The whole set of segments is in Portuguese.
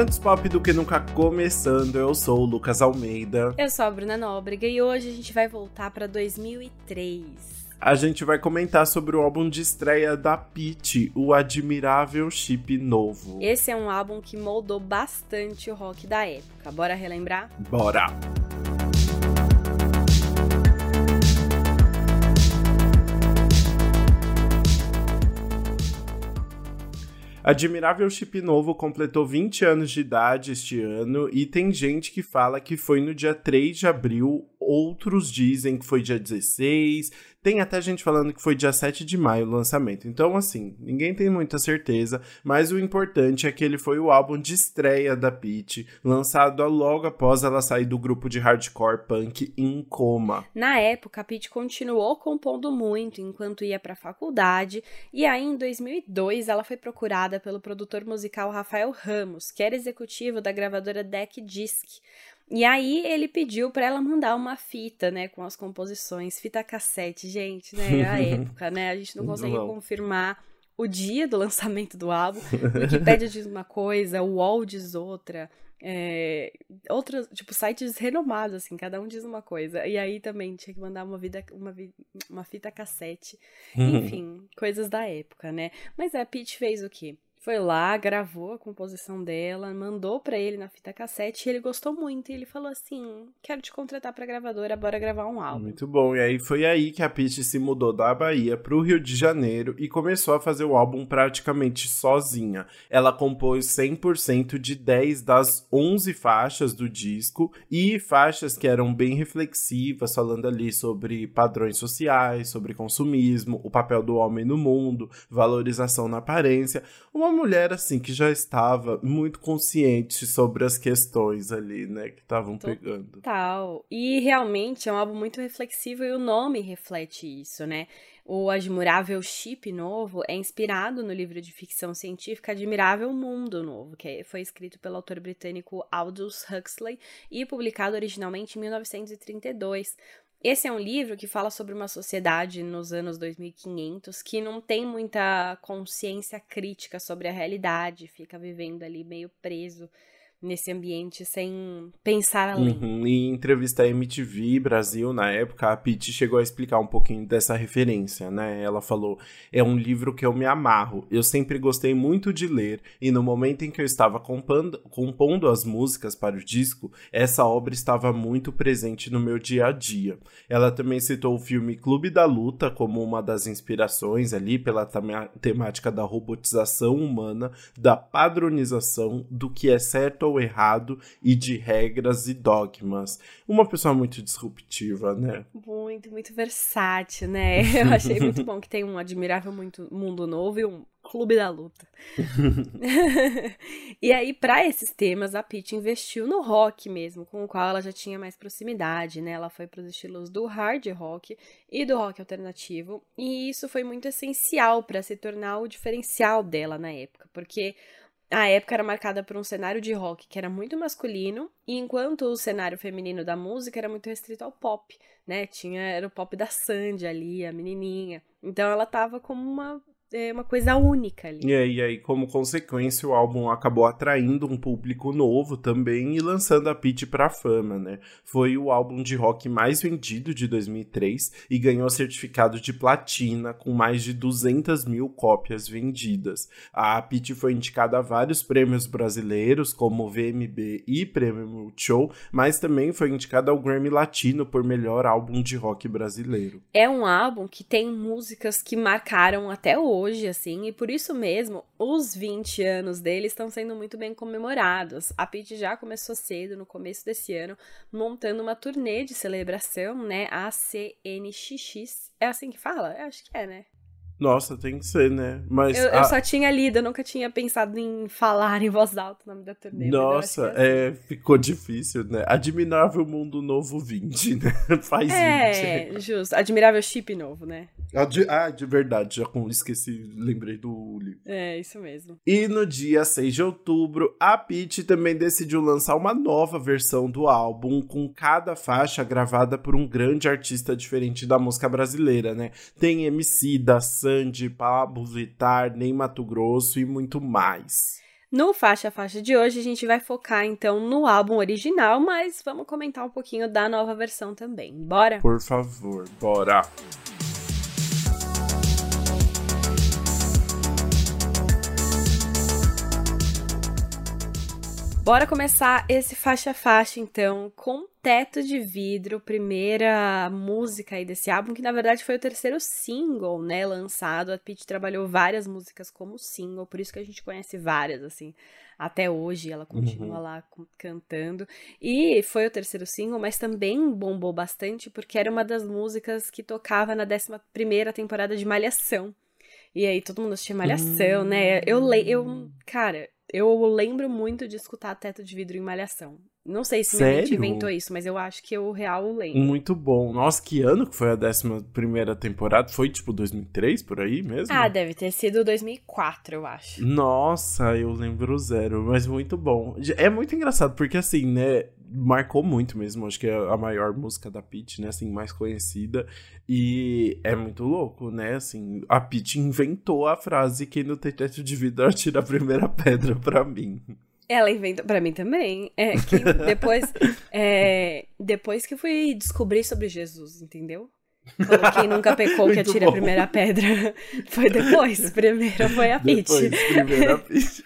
Antes pop do que nunca começando, eu sou o Lucas Almeida. Eu sou a Bruna Nóbrega e hoje a gente vai voltar para 2003. A gente vai comentar sobre o álbum de estreia da Pitty, o Admirável Chip Novo. Esse é um álbum que moldou bastante o rock da época. Bora relembrar? Bora! Admirável Chip Novo completou 20 anos de idade este ano e tem gente que fala que foi no dia 3 de abril, outros dizem que foi dia 16, tem até gente falando que foi dia 7 de maio o lançamento. Então, assim, ninguém tem muita certeza, mas o importante é que ele foi o álbum de estreia da Peach, lançado logo após ela sair do grupo de hardcore punk em coma. Na época, a Peach continuou compondo muito enquanto ia para a faculdade, e aí em 2002 ela foi procurada pelo produtor musical Rafael Ramos, que era executivo da gravadora Deck Disc. E aí ele pediu para ela mandar uma fita, né, com as composições, fita cassete, gente, né, a época, né, a gente não consegue confirmar o dia do lançamento do álbum. Wikipedia diz uma coisa, o UOL diz outra, é, outros, tipo, sites renomados, assim, cada um diz uma coisa. E aí também tinha que mandar uma, vida, uma, uma fita cassete. Enfim, coisas da época, né? Mas a Peach fez o quê? Foi lá, gravou a composição dela, mandou para ele na fita cassete e ele gostou muito. E ele falou assim: Quero te contratar pra gravadora, bora gravar um álbum. Muito bom. E aí foi aí que a Peach se mudou da Bahia pro Rio de Janeiro e começou a fazer o álbum praticamente sozinha. Ela compôs 100% de 10 das 11 faixas do disco e faixas que eram bem reflexivas, falando ali sobre padrões sociais, sobre consumismo, o papel do homem no mundo, valorização na aparência. Uma uma mulher assim que já estava muito consciente sobre as questões ali, né, que estavam pegando. Total. E realmente é um álbum muito reflexivo e o nome reflete isso, né? O Admirável Chip Novo é inspirado no livro de ficção científica Admirável Mundo Novo, que foi escrito pelo autor britânico Aldous Huxley e publicado originalmente em 1932. Esse é um livro que fala sobre uma sociedade nos anos 2500 que não tem muita consciência crítica sobre a realidade, fica vivendo ali meio preso nesse ambiente sem pensar além. Uhum. E em entrevista à MTV Brasil, na época, a Pete chegou a explicar um pouquinho dessa referência, né? Ela falou: é um livro que eu me amarro. Eu sempre gostei muito de ler, e no momento em que eu estava compondo, compondo as músicas para o disco, essa obra estava muito presente no meu dia a dia. Ela também citou o filme Clube da Luta como uma das inspirações ali pela temática da robotização humana, da padronização do que é certo ou errado e de regras e dogmas. Uma pessoa muito disruptiva, né? Muito, muito versátil, né? Eu achei muito bom que tem um admirável muito mundo novo e um clube da luta. e aí, para esses temas, a Pete investiu no rock mesmo, com o qual ela já tinha mais proximidade, né? Ela foi para os estilos do hard rock e do rock alternativo, e isso foi muito essencial para se tornar o diferencial dela na época, porque a época era marcada por um cenário de rock que era muito masculino, e enquanto o cenário feminino da música era muito restrito ao pop, né? Tinha era o pop da Sandy ali, a menininha. Então ela tava como uma é uma coisa única ali. E aí, aí, como consequência, o álbum acabou atraindo um público novo também e lançando a Pitty pra fama, né? Foi o álbum de rock mais vendido de 2003 e ganhou certificado de platina com mais de 200 mil cópias vendidas. A Pitty foi indicada a vários prêmios brasileiros, como o VMB e Prêmio Multishow, mas também foi indicada ao Grammy Latino por melhor álbum de rock brasileiro. É um álbum que tem músicas que marcaram até hoje hoje, assim, e por isso mesmo, os 20 anos dele estão sendo muito bem comemorados. A Pete já começou cedo, no começo desse ano, montando uma turnê de celebração, né? A CNXX. É assim que fala? Eu acho que é, né? Nossa, tem que ser, né? Mas eu, a... eu, só tinha lido, eu nunca tinha pensado em falar em voz alta o nome da turnê. Nossa, é, assim. ficou difícil, né? Admirável Mundo Novo 20, né? Faz é, 20. É, justo. Admirável Chip Novo, né? De, ah, de verdade, já esqueci, lembrei do livro. É, isso mesmo. E no dia 6 de outubro, a Pete também decidiu lançar uma nova versão do álbum, com cada faixa gravada por um grande artista diferente da música brasileira, né? Tem MC da Sandy, Pablo Vittar, Ney Mato Grosso e muito mais. No faixa faixa de hoje a gente vai focar então no álbum original, mas vamos comentar um pouquinho da nova versão também. Bora? Por favor, bora. Bora começar esse faixa faixa então com Teto de Vidro, primeira música aí desse álbum, que na verdade foi o terceiro single, né, lançado. A Pete trabalhou várias músicas como single, por isso que a gente conhece várias assim. Até hoje ela continua uhum. lá cantando. E foi o terceiro single, mas também bombou bastante porque era uma das músicas que tocava na 11 primeira temporada de Malhação. E aí todo mundo assistia Malhação, uhum. né? Eu, eu, hum. cara, eu lembro muito de escutar Teto de Vidro em Malhação. Não sei se minha mente inventou isso, mas eu acho que eu real lembro. Muito bom. Nossa, que ano que foi a 11 primeira temporada? Foi tipo 2003, por aí mesmo? Ah, deve ter sido 2004, eu acho. Nossa, eu lembro zero, mas muito bom. É muito engraçado, porque assim, né, marcou muito mesmo. Acho que é a maior música da Pete, né? Assim, mais conhecida. E é muito louco, né? Assim, a Pete inventou a frase que no teto de vidro atira a primeira pedra para mim. Ela inventou para mim também. É que depois, é, depois que eu fui descobrir sobre Jesus, entendeu? Falou, quem nunca pecou que atira a primeira pedra. Foi depois. Primeiro foi a Pete. Primeiro a Pete.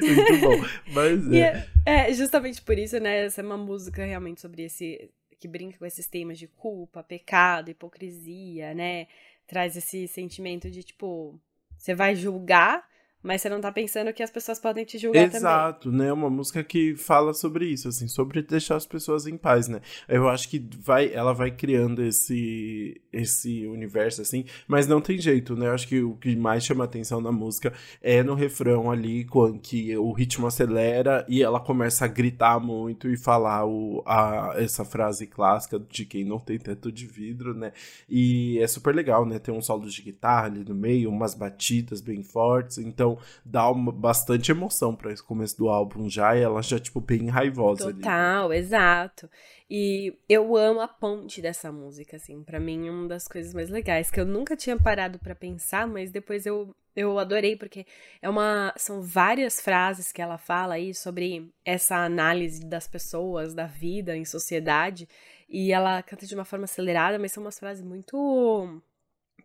Muito bom. Mas é. é. justamente por isso, né? Essa é uma música realmente sobre esse. que brinca com esses temas de culpa, pecado, hipocrisia, né? Traz esse sentimento de tipo. Você vai julgar mas você não tá pensando que as pessoas podem te julgar Exato, também. Exato, né? Uma música que fala sobre isso, assim, sobre deixar as pessoas em paz, né? Eu acho que vai, ela vai criando esse esse universo assim, mas não tem jeito, né? Eu acho que o que mais chama atenção na música é no refrão ali, quando que o ritmo acelera e ela começa a gritar muito e falar o, a, essa frase clássica de quem não tem teto de vidro, né? E é super legal, né? Tem um solo de guitarra ali no meio, umas batidas bem fortes, então dá uma, bastante emoção para esse começo do álbum já, e ela já, tipo, bem raivosa Total, ali. exato. E eu amo a ponte dessa música, assim, para mim é uma das coisas mais legais, que eu nunca tinha parado para pensar, mas depois eu, eu adorei, porque é uma. São várias frases que ela fala aí sobre essa análise das pessoas, da vida em sociedade. E ela canta de uma forma acelerada, mas são umas frases muito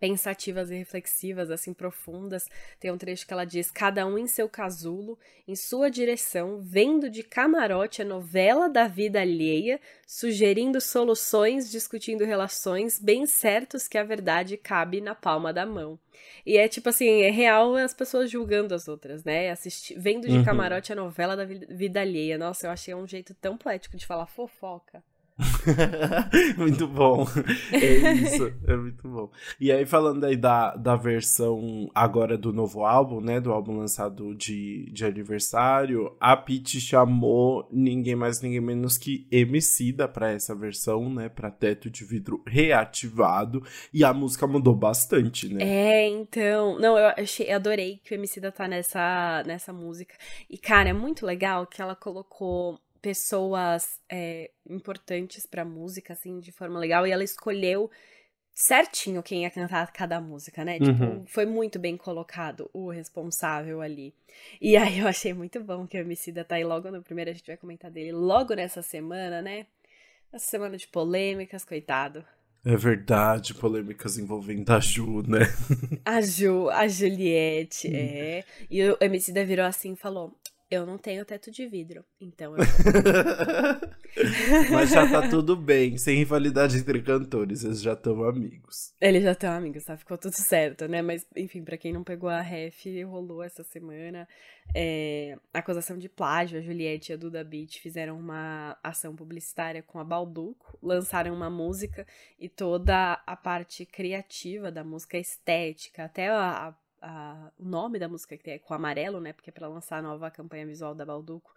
pensativas e reflexivas, assim, profundas. Tem um trecho que ela diz: Cada um em seu casulo, em sua direção, vendo de camarote a novela da vida alheia, sugerindo soluções, discutindo relações, bem certos que a verdade cabe na palma da mão. E é tipo assim, é real as pessoas julgando as outras, né? Assisti vendo de uhum. camarote a novela da vida alheia. Nossa, eu achei um jeito tão poético de falar fofoca. muito bom. É isso, é muito bom. E aí, falando aí da, da versão agora do novo álbum, né? Do álbum lançado de, de aniversário, a Pete chamou ninguém mais, ninguém menos que Emicida pra essa versão, né? Pra teto de vidro reativado. E a música mudou bastante, né? É, então. Não, eu achei, eu adorei que o Emicida tá nessa, nessa música. E, cara, é muito legal que ela colocou pessoas é, importantes pra música, assim, de forma legal, e ela escolheu certinho quem ia cantar cada música, né? Tipo, uhum. foi muito bem colocado o responsável ali. E aí eu achei muito bom que o Emicida tá aí logo no primeiro, a gente vai comentar dele logo nessa semana, né? Essa semana de polêmicas, coitado. É verdade, polêmicas envolvendo a Ju, né? A Ju, a Juliette, hum. é. E o Emicida virou assim e falou: eu não tenho teto de vidro, então eu. Mas já tá tudo bem, sem rivalidade entre cantores, eles já estão amigos. Eles já estão amigos, tá? Ficou tudo certo, né? Mas, enfim, para quem não pegou a ref, rolou essa semana é, acusação de plágio. A Juliette e a Duda Beat fizeram uma ação publicitária com a Balduco, lançaram uma música e toda a parte criativa da música estética, até a, a o nome da música que é com amarelo, né? Porque é para lançar a nova campanha visual da Balduco.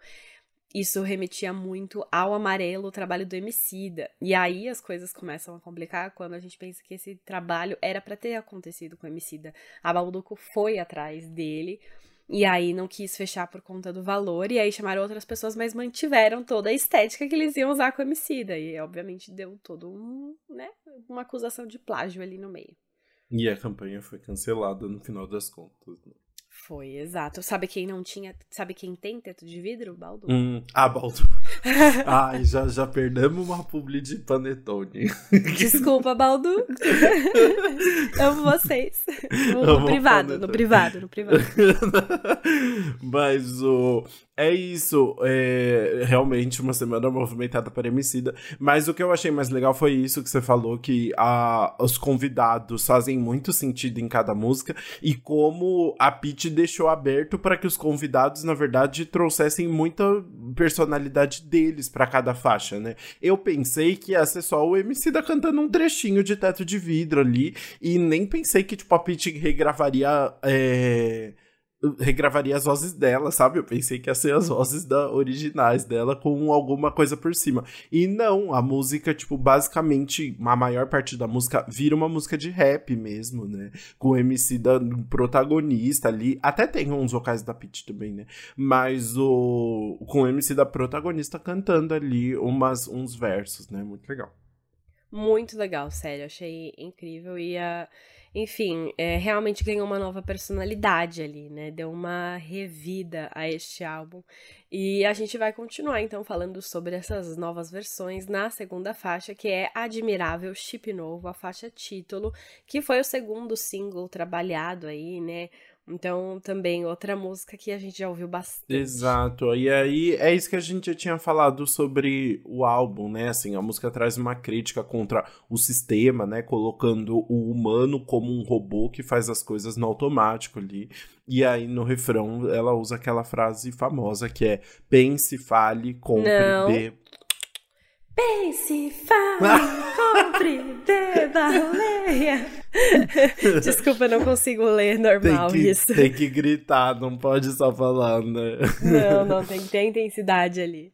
Isso remetia muito ao amarelo, o trabalho do Emicida. E aí as coisas começam a complicar quando a gente pensa que esse trabalho era para ter acontecido com o Emicida. A Balduco foi atrás dele. E aí não quis fechar por conta do valor, e aí chamaram outras pessoas, mas mantiveram toda a estética que eles iam usar com o Emicida. E obviamente deu todo um, né, uma acusação de plágio ali no meio. E a campanha foi cancelada no final das contas. Né? Foi, exato. Sabe quem não tinha. Sabe quem tem teto de vidro? Baldo? Hum, ah, Baldo. Ai, já, já perdemos uma publi de panetone. Desculpa, Baldo. Amo vocês. No, no privado, no privado, no privado. Mas o. É isso, é realmente uma semana movimentada para Emicida, mas o que eu achei mais legal foi isso que você falou, que a, os convidados fazem muito sentido em cada música, e como a Pete deixou aberto para que os convidados, na verdade, trouxessem muita personalidade deles para cada faixa, né? Eu pensei que ia ser só o Emicida cantando um trechinho de teto de vidro ali, e nem pensei que, tipo, a Pete regravaria... É regravaria as vozes dela, sabe? Eu pensei que ia ser as vozes da, originais dela com alguma coisa por cima. E não, a música, tipo, basicamente, a maior parte da música vira uma música de rap mesmo, né? Com o MC da protagonista ali. Até tem uns vocais da Pitty também, né? Mas o com o MC da protagonista cantando ali umas, uns versos, né? Muito legal. Muito legal, sério. Achei incrível. E a. Uh enfim, é, realmente ganhou uma nova personalidade ali, né? Deu uma revida a este álbum. E a gente vai continuar então falando sobre essas novas versões na segunda faixa, que é Admirável Chip Novo, a faixa título, que foi o segundo single trabalhado aí, né? Então, também outra música que a gente já ouviu bastante. Exato. E aí é isso que a gente já tinha falado sobre o álbum, né? Assim, a música traz uma crítica contra o sistema, né? Colocando o humano como um robô que faz as coisas no automático ali. E aí no refrão ela usa aquela frase famosa que é pense, fale, compre, dê. Pense, fale, compre, beba, leia. Desculpa, eu não consigo ler normal tem que, isso. Tem que gritar, não pode só falar, né? Não, não, tem que ter intensidade ali.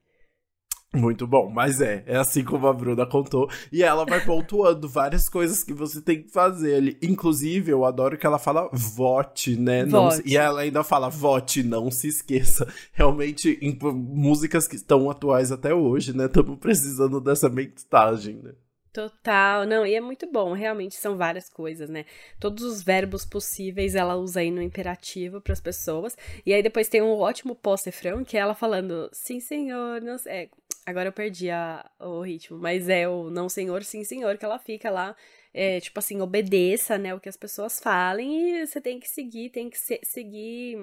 Muito bom, mas é, é assim como a Bruna contou. E ela vai pontuando várias coisas que você tem que fazer ali. Inclusive, eu adoro que ela fala vote, né? Vote. Não, e ela ainda fala vote, não se esqueça. Realmente, em músicas que estão atuais até hoje, né? Estamos precisando dessa mensagem, né? Total, não, e é muito bom, realmente são várias coisas, né? Todos os verbos possíveis ela usa aí no imperativo para as pessoas. E aí depois tem um ótimo pós-refrão que é ela falando: "Sim, senhor", não sei, é, agora eu perdi a, o ritmo, mas é o não senhor, sim, senhor que ela fica lá é, tipo assim, obedeça, né, o que as pessoas falem e você tem que seguir, tem que ser, seguir,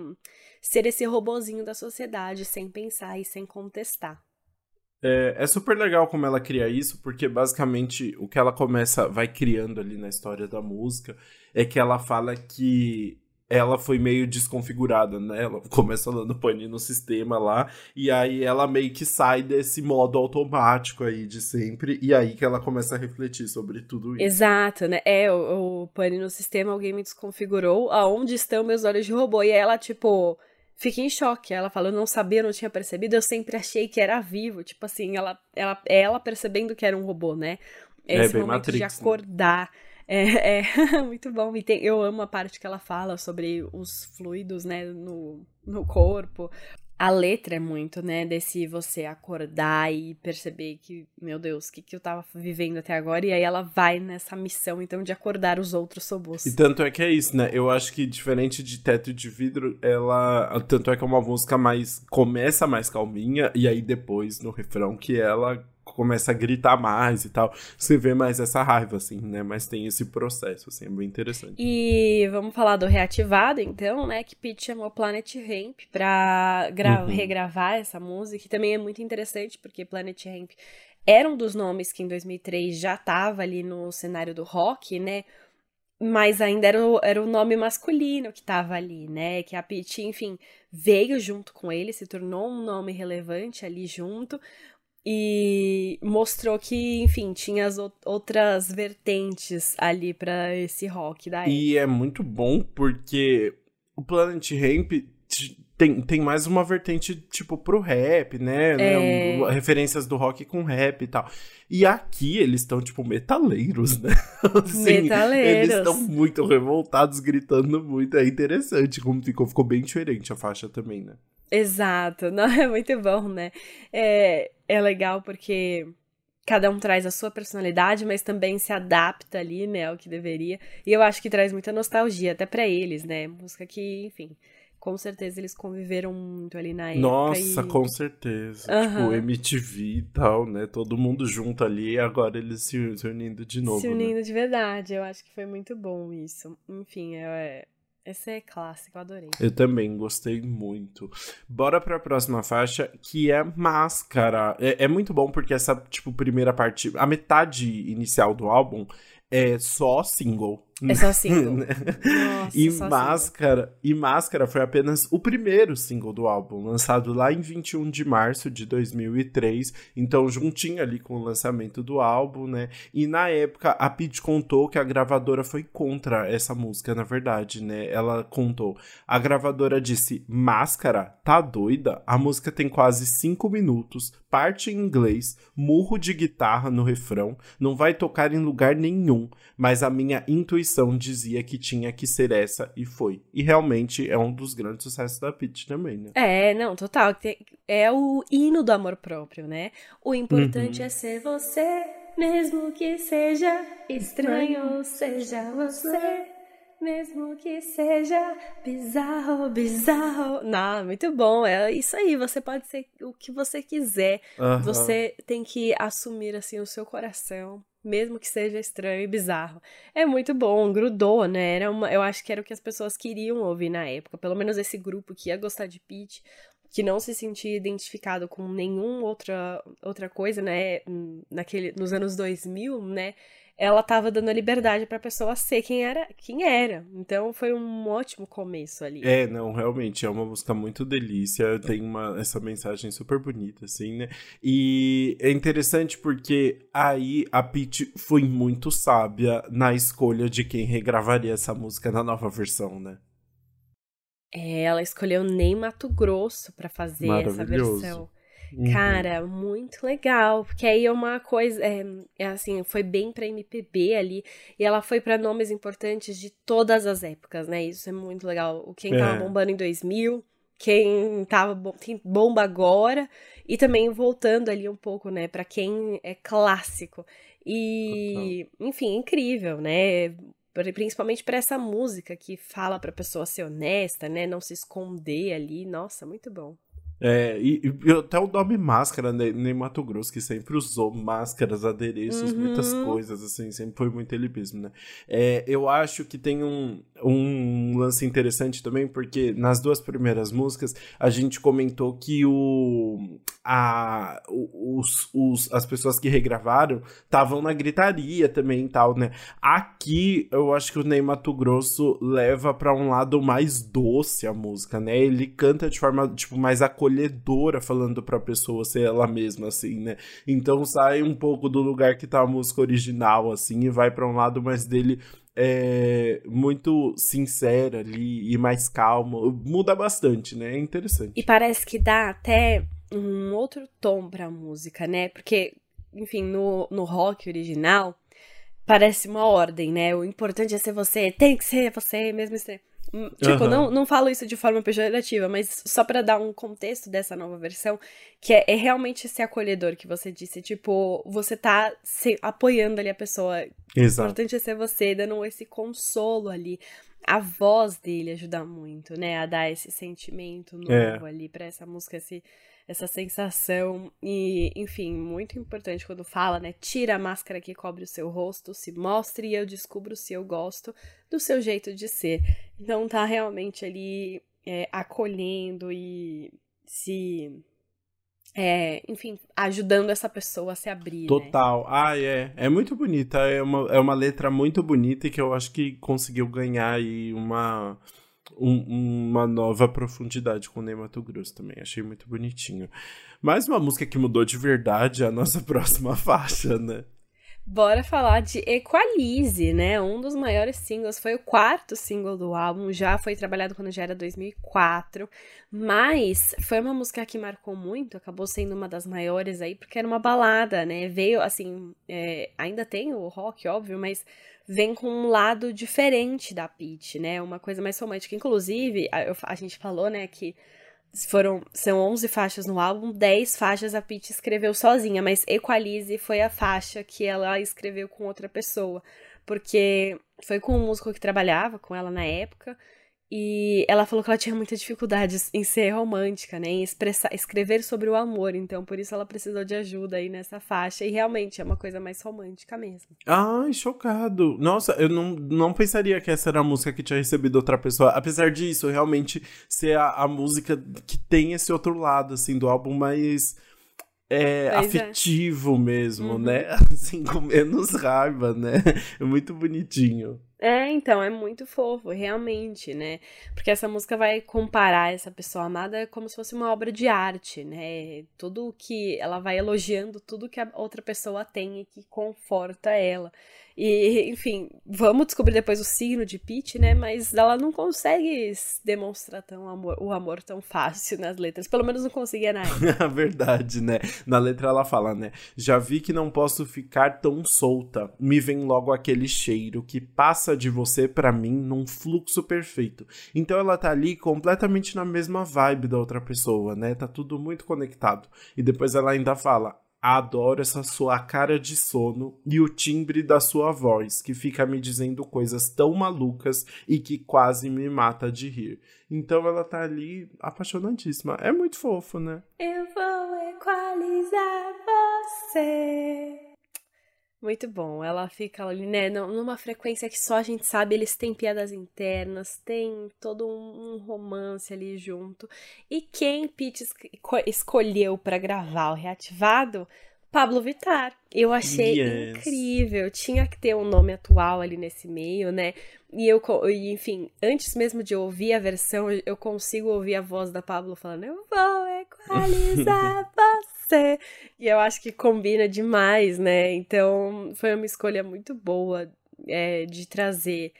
ser esse robozinho da sociedade sem pensar e sem contestar. É, é, super legal como ela cria isso, porque basicamente o que ela começa, vai criando ali na história da música, é que ela fala que ela foi meio desconfigurada, né? Ela começa dando pane no sistema lá, e aí ela meio que sai desse modo automático aí de sempre, e aí que ela começa a refletir sobre tudo isso. Exato, né? É, o, o pane no sistema, alguém me desconfigurou, aonde estão meus olhos de robô? E ela, tipo fiquei em choque. Ela falou, eu não sabia, não tinha percebido, eu sempre achei que era vivo. Tipo assim, ela, ela, ela percebendo que era um robô, né? É Esse é, momento Matrix, de né? acordar. Né? É, é muito bom. E tem, eu amo a parte que ela fala sobre os fluidos, né, no, no corpo a letra é muito, né, desse você acordar e perceber que, meu Deus, o que, que eu tava vivendo até agora, e aí ela vai nessa missão, então, de acordar os outros robôs. E tanto é que é isso, né, eu acho que diferente de Teto de Vidro, ela, tanto é que é uma música mais, começa mais calminha, e aí depois, no refrão, que ela começa a gritar mais e tal, você vê mais essa raiva, assim, né? Mas tem esse processo, assim, é bem interessante. E vamos falar do reativado, então, né? Que Pete chamou Planet Ramp pra uhum. regravar essa música, que também é muito interessante, porque Planet Ramp era um dos nomes que em 2003 já tava ali no cenário do rock, né? Mas ainda era o, era o nome masculino que tava ali, né? Que a Pete, enfim, veio junto com ele, se tornou um nome relevante ali junto, e mostrou que, enfim, tinha as outras vertentes ali para esse rock daí. E é muito bom porque o Planet Ramp tem, tem mais uma vertente, tipo, pro rap, né? né? É... né? Referências do rock com rap e tal. E aqui eles estão, tipo, metaleiros, né? assim, metaleiros. Eles estão muito revoltados, gritando muito. É interessante como ficou. Ficou bem diferente a faixa também, né? Exato. Não, é muito bom, né? É, é legal porque cada um traz a sua personalidade, mas também se adapta ali, né, ao que deveria. E eu acho que traz muita nostalgia até para eles, né? Música que, enfim, com certeza eles conviveram muito ali na época. Nossa, e... com certeza. Uhum. Tipo, MTV e tal, né? Todo mundo junto ali e agora eles se, unindo de novo. Se unindo né? de verdade. Eu acho que foi muito bom isso. Enfim, é. Esse é clássico, eu adorei. Eu também gostei muito. Bora pra próxima faixa, que é Máscara. É, é muito bom porque essa, tipo, primeira parte, a metade inicial do álbum é só single. É só single. Né? Nossa, e Máscara, single. e Máscara foi apenas o primeiro single do álbum, lançado lá em 21 de março de 2003, então juntinho ali com o lançamento do álbum, né? E na época a Pete contou que a gravadora foi contra essa música, na verdade, né? Ela contou. A gravadora disse: "Máscara, tá doida? A música tem quase 5 minutos, parte em inglês, murro de guitarra no refrão, não vai tocar em lugar nenhum, mas a minha intuição intuição dizia que tinha que ser essa e foi. E realmente é um dos grandes sucessos da Pitty também, né? É, não, total. É o hino do amor próprio, né? O importante uhum. é ser você, mesmo que seja estranho, seja você. Mesmo que seja bizarro, bizarro. Não, muito bom. É isso aí. Você pode ser o que você quiser. Uhum. Você tem que assumir assim o seu coração mesmo que seja estranho e bizarro. É muito bom, grudou, né? Era uma, eu acho que era o que as pessoas queriam ouvir na época. Pelo menos esse grupo que ia gostar de Pete, que não se sentia identificado com nenhuma outra, outra coisa, né? Naquele, nos anos 2000, né? ela estava dando a liberdade para a pessoa ser quem era, quem era. Então foi um ótimo começo ali. É, não, realmente é uma música muito delícia, tem uma essa mensagem super bonita assim, né? E é interessante porque aí a Pete foi muito sábia na escolha de quem regravaria essa música na nova versão, né? É, ela escolheu Ney Mato Grosso para fazer essa versão. Uhum. Cara, muito legal. Porque aí é uma coisa. É, é assim, foi bem pra MPB ali. E ela foi para nomes importantes de todas as épocas, né? Isso é muito legal. Quem é. tava bombando em 2000, quem tava quem bomba agora. E também voltando ali um pouco, né? Pra quem é clássico. E, enfim, incrível, né? Principalmente para essa música que fala para pessoa ser honesta, né, não se esconder ali. Nossa, muito bom. É, e, e, até o nome máscara, né, nem Mato Grosso, que sempre usou máscaras, adereços, uhum. muitas coisas, assim, sempre foi muito ele mesmo, né? É, eu acho que tem um, um lance interessante também, porque nas duas primeiras músicas a gente comentou que o, a, os, os, as pessoas que regravaram estavam na gritaria também e tal, né? Aqui eu acho que o Ney Mato Grosso leva para um lado mais doce a música, né? Ele canta de forma, tipo, mais acolhedora falando pra pessoa ser ela mesma, assim, né? Então sai um pouco do lugar que tá a música original, assim, e vai para um lado mais dele é, muito sincera ali e mais calmo. Muda bastante, né? É interessante. E parece que dá até um outro tom pra música, né? Porque, enfim, no, no rock original, parece uma ordem, né? O importante é ser você, tem que ser você mesmo. Ser... Tipo, uhum. não, não falo isso de forma pejorativa, mas só para dar um contexto dessa nova versão, que é, é, realmente esse acolhedor que você disse. Tipo, você tá se, apoiando ali a pessoa. Exato. O importante é ser você, dando esse consolo ali. A voz dele ajuda muito, né? A dar esse sentimento novo é. ali para essa música, esse essa sensação. E, enfim, muito importante quando fala, né? Tira a máscara que cobre o seu rosto, se mostre e eu descubro se eu gosto do seu jeito de ser. Então tá realmente ali é, acolhendo e se. É, enfim, ajudando essa pessoa a se abrir. Né? Total. Né? Ah, é. É muito bonita. É uma, é uma letra muito bonita e que eu acho que conseguiu ganhar aí uma um, uma nova profundidade com o Ney Grosso também. Achei muito bonitinho. Mais uma música que mudou de verdade a nossa próxima faixa, né? Bora falar de Equalize, né? Um dos maiores singles, foi o quarto single do álbum, já foi trabalhado quando já era 2004, mas foi uma música que marcou muito, acabou sendo uma das maiores aí, porque era uma balada, né? Veio, assim, é, ainda tem o rock, óbvio, mas vem com um lado diferente da Peach, né? Uma coisa mais romântica. Inclusive, a, a gente falou, né, que foram são 11 faixas no álbum, 10 faixas a Peach escreveu sozinha, mas Equalize foi a faixa que ela escreveu com outra pessoa, porque foi com um músico que trabalhava com ela na época E ela falou que ela tinha muita dificuldade em ser romântica, né? Em expressar, escrever sobre o amor. Então, por isso ela precisou de ajuda aí nessa faixa. E realmente é uma coisa mais romântica mesmo. Ai, chocado. Nossa, eu não, não pensaria que essa era a música que tinha recebido outra pessoa. Apesar disso, realmente ser a, a música que tem esse outro lado, assim, do álbum mais. É, afetivo é. mesmo, uhum. né? Assim, com menos raiva, né? É muito bonitinho. É, então, é muito fofo, realmente, né? Porque essa música vai comparar essa pessoa amada como se fosse uma obra de arte, né? Tudo que ela vai elogiando tudo que a outra pessoa tem e que conforta ela. E, enfim, vamos descobrir depois o signo de Pete, né? Mas ela não consegue demonstrar tão amor, o amor tão fácil nas letras. Pelo menos não conseguia na época. Verdade, né? Na letra ela fala, né? Já vi que não posso ficar tão solta. Me vem logo aquele cheiro que passa de você para mim num fluxo perfeito. Então ela tá ali completamente na mesma vibe da outra pessoa, né? Tá tudo muito conectado. E depois ela ainda fala: Adoro essa sua cara de sono e o timbre da sua voz, que fica me dizendo coisas tão malucas e que quase me mata de rir. Então ela tá ali apaixonadíssima. É muito fofo, né? Eu vou equalizar você. Muito bom. Ela fica ali, né, numa frequência que só a gente sabe. Eles têm piadas internas, tem todo um, romance ali junto. E quem Pete escolheu para gravar o reativado? Pablo Vitar. Eu achei yes. incrível. Tinha que ter um nome atual ali nesse meio, né? E eu, enfim, antes mesmo de ouvir a versão, eu consigo ouvir a voz da Pablo falando: Eu vou equalizar você. E eu acho que combina demais, né? Então foi uma escolha muito boa é, de trazer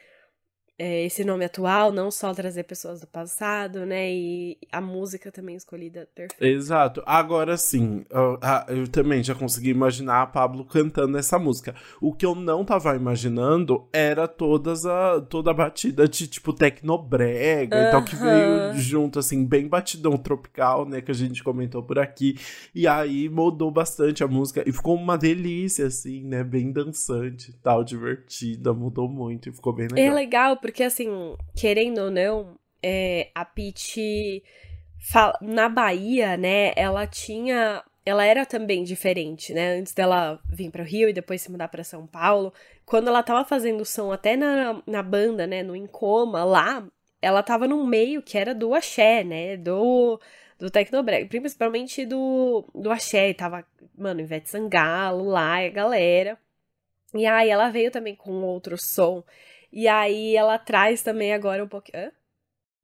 é, esse nome atual, não só trazer pessoas do passado, né? E a música também escolhida perfeita. Exato. Agora sim, eu, eu, também já consegui imaginar a Pablo cantando essa música. O que eu não tava imaginando era todas a, toda a batida de tipo tecnobrega uh -huh. e tal, que veio junto, assim, bem batidão tropical, né? Que a gente comentou por aqui. E aí mudou bastante a música e ficou uma delícia, assim, né? Bem dançante tal, divertida, mudou muito e ficou bem legal. É legal, porque, assim, querendo ou não, é, a Pete na Bahia, né, ela tinha. Ela era também diferente, né? Antes dela vir para o Rio e depois se mudar para São Paulo. Quando ela tava fazendo som até na, na banda, né? No Encoma, lá, ela tava num meio que era do axé, né? Do, do Tecnobrega. Principalmente do, do axé. Tava, mano, Ivete Sangalo lá, a galera. E aí ela veio também com outro som. E aí ela traz também agora um pouquinho. Hã?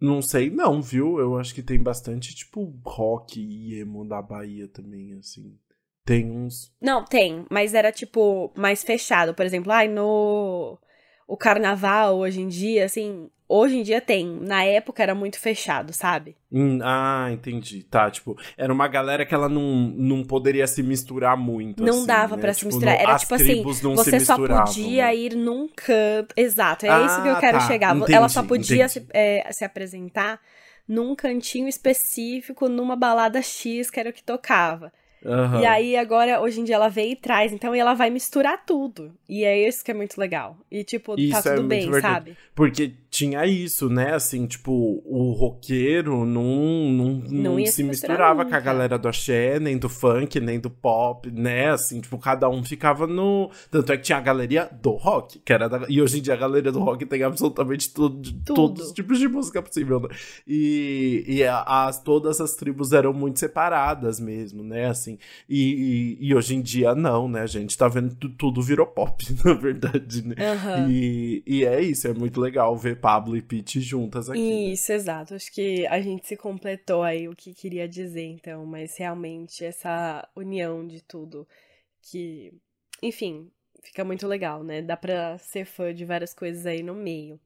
Não sei, não, viu? Eu acho que tem bastante, tipo, rock e emo da Bahia também, assim. Tem uns. Não, tem, mas era, tipo, mais fechado. Por exemplo, ai, no. O carnaval hoje em dia, assim, Hoje em dia tem. Na época era muito fechado, sabe? Hum, ah, entendi. Tá, tipo, era uma galera que ela não, não poderia se misturar muito. Não assim, dava né? para se misturar. Era tipo assim, você só podia né? ir num canto. Exato, é ah, isso que eu quero tá. chegar. Entendi, ela só podia se, é, se apresentar num cantinho específico, numa balada X, que era o que tocava. Uhum. E aí, agora, hoje em dia, ela vem e traz. Então, ela vai misturar tudo. E é isso que é muito legal. E, tipo, tá isso tá tudo é bem, sabe? Porque tinha isso, né? Assim, tipo, o roqueiro não, não, não, não se misturava com a galera do axé, nem do funk, nem do pop, né? Assim, tipo, cada um ficava no. Tanto é que tinha a galeria do rock, que era da... E hoje em dia a galeria do rock tem absolutamente tudo, tudo. todos os tipos de música possível, né? E, e as, todas as tribos eram muito separadas mesmo, né? Assim, e, e, e hoje em dia não, né? A gente tá vendo que tudo virou pop, na verdade, né? Uhum. E, e é isso, é muito legal ver Pablo e Pete juntas aqui. Né? Isso, né? exato. Acho que a gente se completou aí o que queria dizer, então. Mas realmente essa união de tudo que, enfim, fica muito legal, né? Dá pra ser fã de várias coisas aí no meio.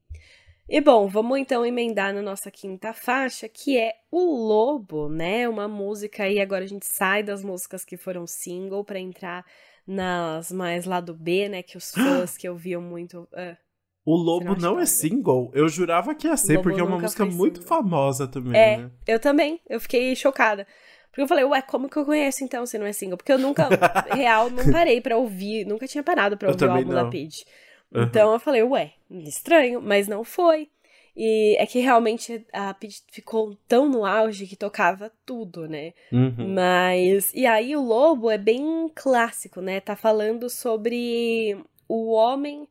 E bom, vamos então emendar na nossa quinta faixa, que é O Lobo, né? Uma música aí, agora a gente sai das músicas que foram single para entrar nas mais lado B, né? Que os fãs que ouviam muito. Uh, o Lobo não é single? Eu jurava que ia ser, porque é uma música muito famosa também, é, né? Eu também. Eu fiquei chocada. Porque eu falei, ué, como que eu conheço então se não é single? Porque eu nunca, real, não parei pra ouvir, nunca tinha parado pra ouvir o álbum não. da Pidge. Uhum. Então eu falei, ué, estranho, mas não foi. E é que realmente a Peach ficou tão no auge que tocava tudo, né? Uhum. Mas. E aí o lobo é bem clássico, né? Tá falando sobre o homem.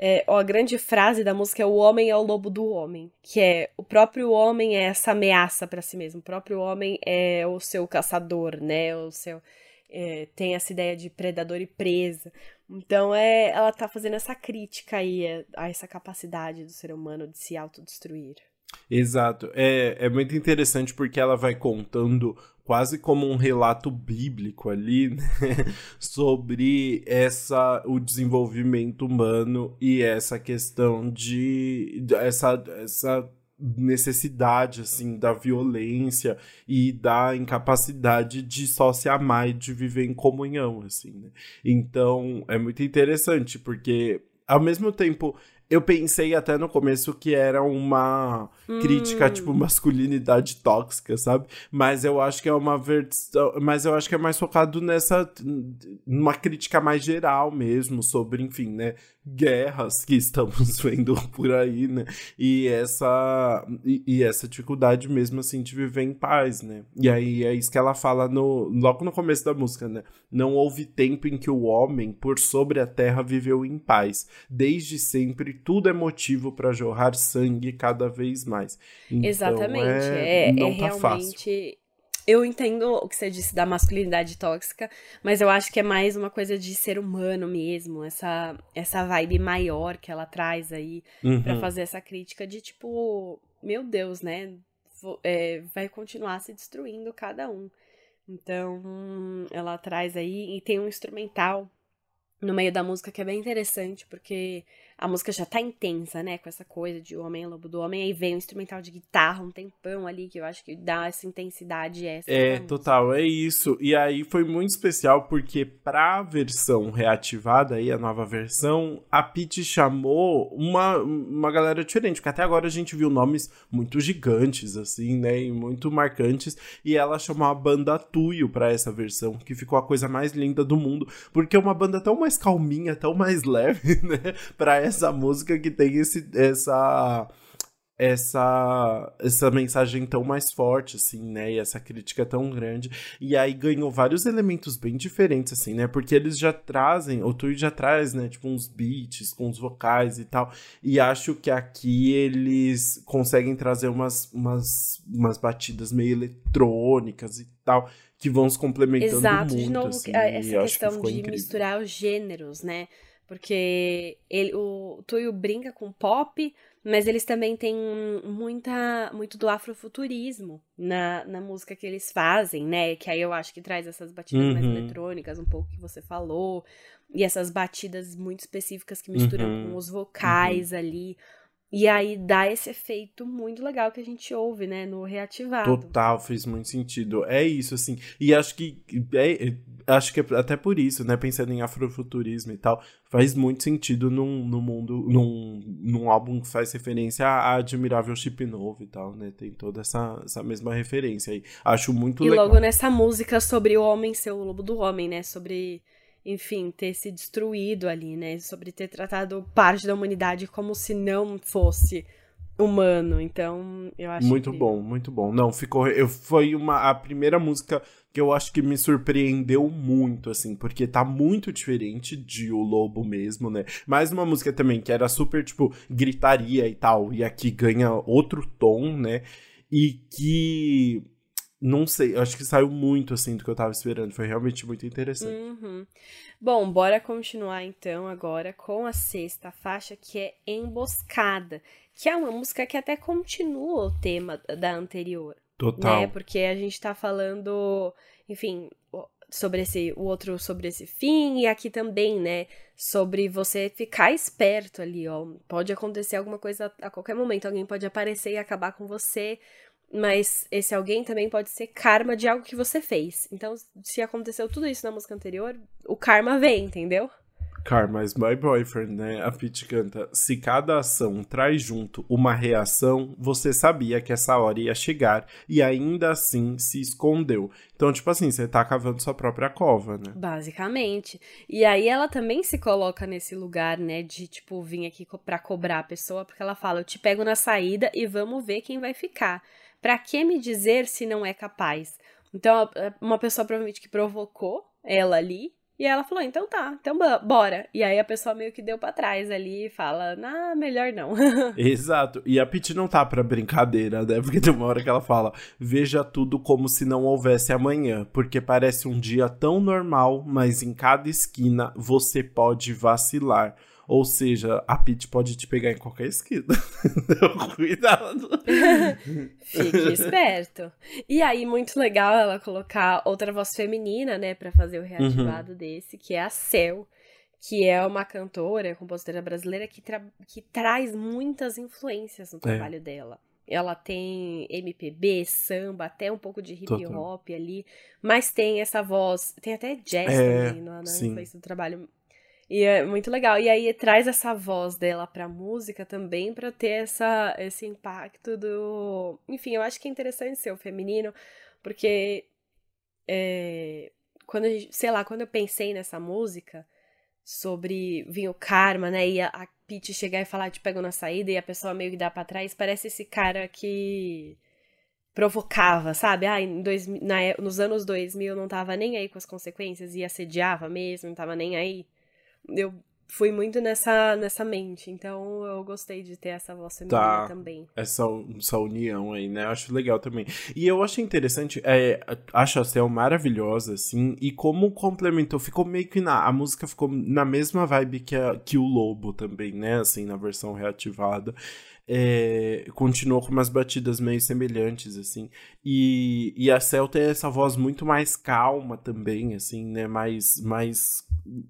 É, ó, a grande frase da música é o homem é o lobo do homem, que é o próprio homem é essa ameaça para si mesmo, o próprio homem é o seu caçador, né? O seu é, tem essa ideia de predador e presa. Então é, ela tá fazendo essa crítica aí a, a essa capacidade do ser humano de se autodestruir. Exato. É, é muito interessante porque ela vai contando quase como um relato bíblico ali né? sobre essa o desenvolvimento humano e essa questão de essa, essa necessidade assim da violência e da incapacidade de só se amar e de viver em comunhão assim né? então é muito interessante porque ao mesmo tempo eu pensei até no começo que era uma hum. crítica, tipo, masculinidade tóxica, sabe? Mas eu acho que é uma versão. Mas eu acho que é mais focado nessa. numa crítica mais geral mesmo, sobre, enfim, né? Guerras que estamos vendo por aí, né? E essa. E, e, essa dificuldade mesmo, assim, de viver em paz, né? E aí é isso que ela fala no, logo no começo da música, né? Não houve tempo em que o homem, por sobre a terra, viveu em paz. Desde sempre tudo é motivo para jorrar sangue cada vez mais. Então, Exatamente. É, é, não é tá realmente. Fácil. Eu entendo o que você disse da masculinidade tóxica, mas eu acho que é mais uma coisa de ser humano mesmo, essa, essa vibe maior que ela traz aí uhum. para fazer essa crítica de tipo, meu Deus, né? É, vai continuar se destruindo cada um. Então, ela traz aí e tem um instrumental no meio da música que é bem interessante, porque a música já tá intensa, né? Com essa coisa de homem é lobo do homem. Aí vem um instrumental de guitarra, um tempão ali, que eu acho que dá essa intensidade essa. É, total, é isso. E aí foi muito especial porque pra versão reativada aí, a nova versão, a Pete chamou uma, uma galera diferente. Porque até agora a gente viu nomes muito gigantes, assim, né? E muito marcantes. E ela chamou a banda Tuyo pra essa versão, que ficou a coisa mais linda do mundo. Porque é uma banda tão mais calminha, tão mais leve, né? Pra essa música que tem esse, essa essa essa mensagem tão mais forte assim, né? E essa crítica tão grande. E aí ganhou vários elementos bem diferentes assim, né? Porque eles já trazem, o Tui já traz, né, tipo uns beats com os vocais e tal. E acho que aqui eles conseguem trazer umas umas, umas batidas meio eletrônicas e tal que vão se complementando Exato, muito. de novo, assim, essa questão de incrível. misturar os gêneros, né? Porque ele, o Tuyo brinca com pop, mas eles também têm muita, muito do afrofuturismo na, na música que eles fazem, né? Que aí eu acho que traz essas batidas uhum. mais eletrônicas, um pouco que você falou, e essas batidas muito específicas que misturam uhum. com os vocais uhum. ali. E aí dá esse efeito muito legal que a gente ouve, né, no reativado. Total, fez muito sentido. É isso, assim. E acho que é, acho que é até por isso, né, pensando em afrofuturismo e tal, faz muito sentido num, num mundo, num, num álbum que faz referência a Admirável Chip Novo e tal, né? Tem toda essa, essa mesma referência aí. Acho muito e legal. E logo nessa música sobre o homem ser o lobo do homem, né? Sobre enfim, ter se destruído ali, né? Sobre ter tratado parte da humanidade como se não fosse humano. Então, eu acho muito incrível. bom, muito bom. Não, ficou eu foi uma a primeira música que eu acho que me surpreendeu muito assim, porque tá muito diferente de O Lobo mesmo, né? Mais uma música também que era super tipo gritaria e tal, e aqui ganha outro tom, né? E que não sei, acho que saiu muito assim do que eu tava esperando. Foi realmente muito interessante. Uhum. Bom, bora continuar então agora com a sexta faixa, que é Emboscada, que é uma música que até continua o tema da anterior. Total. Né? Porque a gente tá falando, enfim, sobre esse, o outro sobre esse fim, e aqui também, né, sobre você ficar esperto ali, ó. Pode acontecer alguma coisa a qualquer momento, alguém pode aparecer e acabar com você, mas esse alguém também pode ser karma de algo que você fez. Então, se aconteceu tudo isso na música anterior, o karma vem, entendeu? Karma is my boyfriend, né? A Pete canta: Se cada ação traz junto uma reação, você sabia que essa hora ia chegar e ainda assim se escondeu. Então, tipo assim, você tá cavando sua própria cova, né? Basicamente. E aí ela também se coloca nesse lugar, né, de tipo vir aqui pra cobrar a pessoa, porque ela fala: Eu te pego na saída e vamos ver quem vai ficar. Pra que me dizer se não é capaz? Então, uma pessoa provavelmente que provocou ela ali e ela falou: então tá, então bora. E aí a pessoa meio que deu para trás ali e fala: ah, melhor não. Exato. E a Pete não tá pra brincadeira, né? Porque tem uma hora que ela fala: veja tudo como se não houvesse amanhã, porque parece um dia tão normal, mas em cada esquina você pode vacilar. Ou seja, a Pete pode te pegar em qualquer esquina. Cuidado. Fique esperto. E aí, muito legal ela colocar outra voz feminina, né, para fazer o reativado uhum. desse, que é a Cel que é uma cantora, compositora brasileira que, tra que traz muitas influências no é. trabalho é. dela. Ela tem MPB, samba, até um pouco de hip hop Total. ali, mas tem essa voz, tem até jazz é, também no, na influência do trabalho e é muito legal. E aí traz essa voz dela pra música também para ter essa, esse impacto do. Enfim, eu acho que é interessante ser o feminino, porque. É, quando gente, sei lá, quando eu pensei nessa música sobre vir o karma, né? E a, a Pete chegar e falar, te pego na saída, e a pessoa meio que dá pra trás, parece esse cara que provocava, sabe? Ah, em dois, na, nos anos 2000 não tava nem aí com as consequências e assediava mesmo, não tava nem aí eu fui muito nessa, nessa mente. Então eu gostei de ter essa voz feminina tá. também. Essa, essa união aí, né? Eu acho legal também. E eu acho interessante, é, acho a Cel maravilhosa, assim, e como complementou, ficou meio que na. A música ficou na mesma vibe que, a, que o Lobo também, né? Assim, na versão reativada. É, continuou com umas batidas meio semelhantes, assim. E, e a Cel tem essa voz muito mais calma também, assim, né? Mais, mais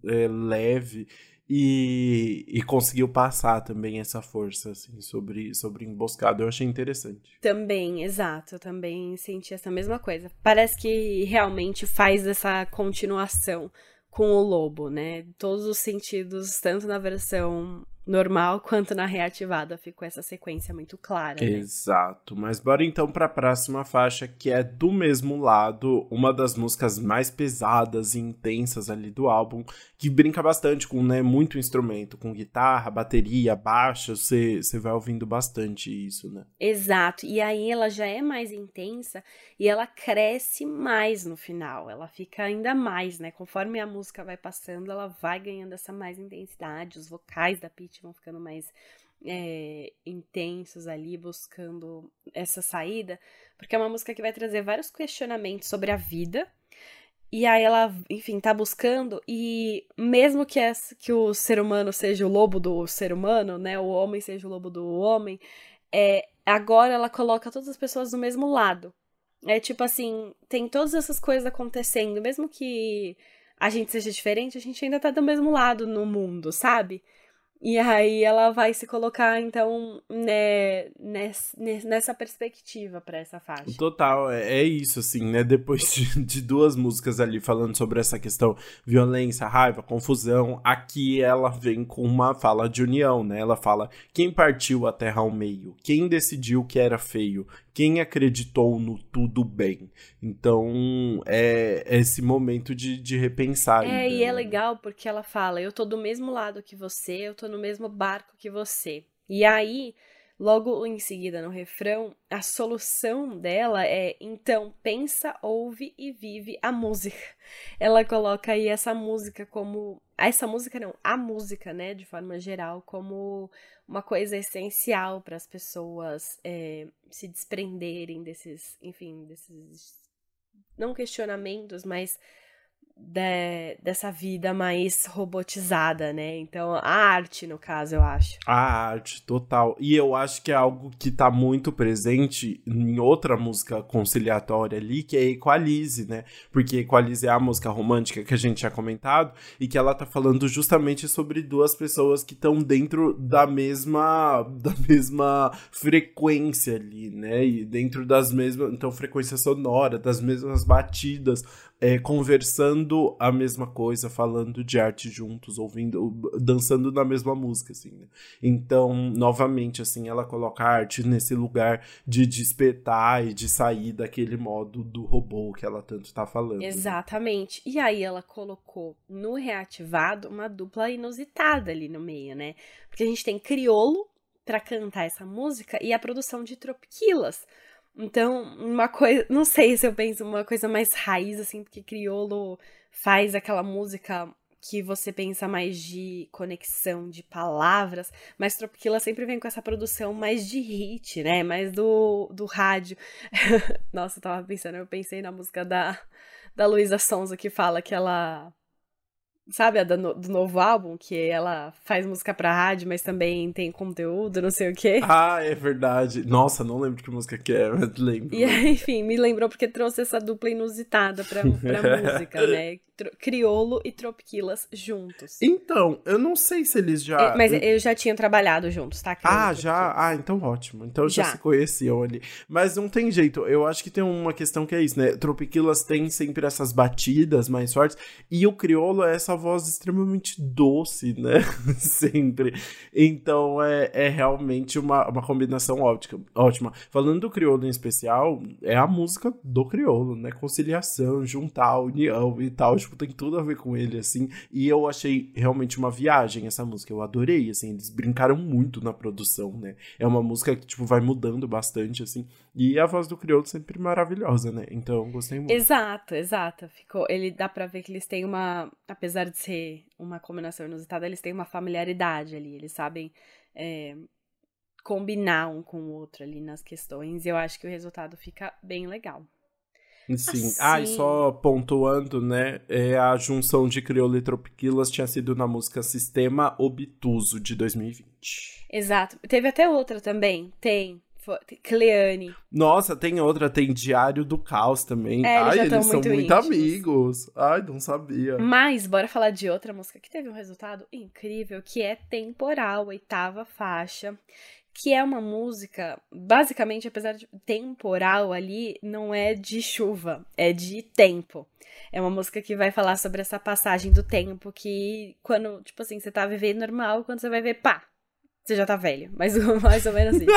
é, leve e, e conseguiu passar também essa força assim sobre sobre emboscada. Eu achei interessante. Também, exato, eu também senti essa mesma coisa. Parece que realmente faz essa continuação com o lobo, né? Todos os sentidos, tanto na versão normal quanto na reativada ficou essa sequência muito clara. Né? Exato. Mas bora então para a próxima faixa, que é do mesmo lado, uma das músicas mais pesadas e intensas ali do álbum, que brinca bastante com né, muito instrumento, com guitarra, bateria, baixo, você vai ouvindo bastante isso, né? Exato. E aí ela já é mais intensa e ela cresce mais no final. Ela fica ainda mais, né? Conforme a música vai passando, ela vai ganhando essa mais intensidade, os vocais da Pete vão ficando mais é, intensos ali, buscando essa saída, porque é uma música que vai trazer vários questionamentos sobre a vida. E aí ela, enfim, tá buscando, e mesmo que, essa, que o ser humano seja o lobo do ser humano, né? O homem seja o lobo do homem, é, agora ela coloca todas as pessoas do mesmo lado. É tipo assim, tem todas essas coisas acontecendo, mesmo que a gente seja diferente, a gente ainda tá do mesmo lado no mundo, sabe? E aí ela vai se colocar, então, né, nessa perspectiva para essa faixa. Total, é, é, isso, assim, né? Depois de, de, duas músicas ali falando sobre essa questão violência, raiva, confusão, aqui ela vem com uma fala de união, né? Ela fala quem partiu a terra ao meio, quem decidiu que era feio, quem acreditou no tudo bem. Então, é esse momento de, de repensar. É, ainda. e é legal porque ela fala: eu tô do mesmo lado que você, eu tô no mesmo barco que você. E aí, logo em seguida no refrão, a solução dela é: então pensa, ouve e vive a música. Ela coloca aí essa música como. Essa música não, a música, né, de forma geral, como uma coisa essencial para as pessoas é, se desprenderem desses, enfim, desses não questionamentos, mas de, dessa vida mais robotizada, né? Então, a arte, no caso, eu acho. A arte, total. E eu acho que é algo que tá muito presente em outra música conciliatória ali, que é Equalize, né? Porque Equalize é a música romântica que a gente tinha comentado e que ela tá falando justamente sobre duas pessoas que estão dentro da mesma da mesma frequência ali, né? E dentro das mesmas, então frequência sonora, das mesmas batidas, é, conversando a mesma coisa, falando de arte juntos, ouvindo, dançando na mesma música, assim, né? Então, novamente, assim, ela coloca a arte nesse lugar de despertar e de sair daquele modo do robô que ela tanto tá falando. Exatamente. E aí ela colocou no reativado uma dupla inusitada ali no meio, né? Porque a gente tem Criolo para cantar essa música e a produção de Tropiquilas. Então, uma coisa, não sei se eu penso uma coisa mais raiz assim, porque Criolo faz aquela música que você pensa mais de conexão de palavras, mas Tropiquila sempre vem com essa produção mais de hit, né? Mais do, do rádio. Nossa, eu tava pensando, eu pensei na música da, da Luísa Sonza que fala que ela sabe, a do, do, novo álbum, que ela faz música pra rádio, mas também tem conteúdo, não sei o quê. Ah, é verdade. Nossa, não lembro que música que é, mas lembro. E enfim, me lembrou porque trouxe essa dupla inusitada pra, pra música, né? Criolo e Tropiquilas juntos. Então, eu não sei se eles já. É, mas eu já tinha trabalhado juntos, tá? Criolo ah, já? Ah, então ótimo. Então já. já se conheciam ali. Mas não tem jeito. Eu acho que tem uma questão que é isso, né? Tropiquilas tem sempre essas batidas mais fortes. E o Criolo é essa voz extremamente doce, né? sempre. Então é, é realmente uma, uma combinação ótima, ótima. Falando do Criolo em especial, é a música do Criolo, né? Conciliação, juntar, união e tal. Tipo, tem tudo a ver com ele, assim. E eu achei realmente uma viagem essa música. Eu adorei, assim. Eles brincaram muito na produção, né? É uma música que, tipo, vai mudando bastante, assim. E a voz do Criolo sempre maravilhosa, né? Então, gostei muito. Exato, exato. Ficou. Ele dá pra ver que eles têm uma. Apesar de ser uma combinação inusitada, eles têm uma familiaridade ali. Eles sabem. É combinar um com o outro ali nas questões. E eu acho que o resultado fica bem legal. Sim. Assim. Ah, e só pontuando, né? É a junção de crioulo e tropiquilas tinha sido na música Sistema Obtuso de 2020. Exato. Teve até outra também. Tem. Cleane. Nossa, tem outra, tem Diário do Caos também. É, eles Ai, eles são muito, muito amigos. Ai, não sabia. Mas, bora falar de outra música que teve um resultado incrível, que é Temporal, oitava faixa que é uma música, basicamente, apesar de temporal ali, não é de chuva, é de tempo. É uma música que vai falar sobre essa passagem do tempo que quando, tipo assim, você tá vivendo normal, quando você vai ver, pá, você já tá velho. Mais, mais ou menos isso.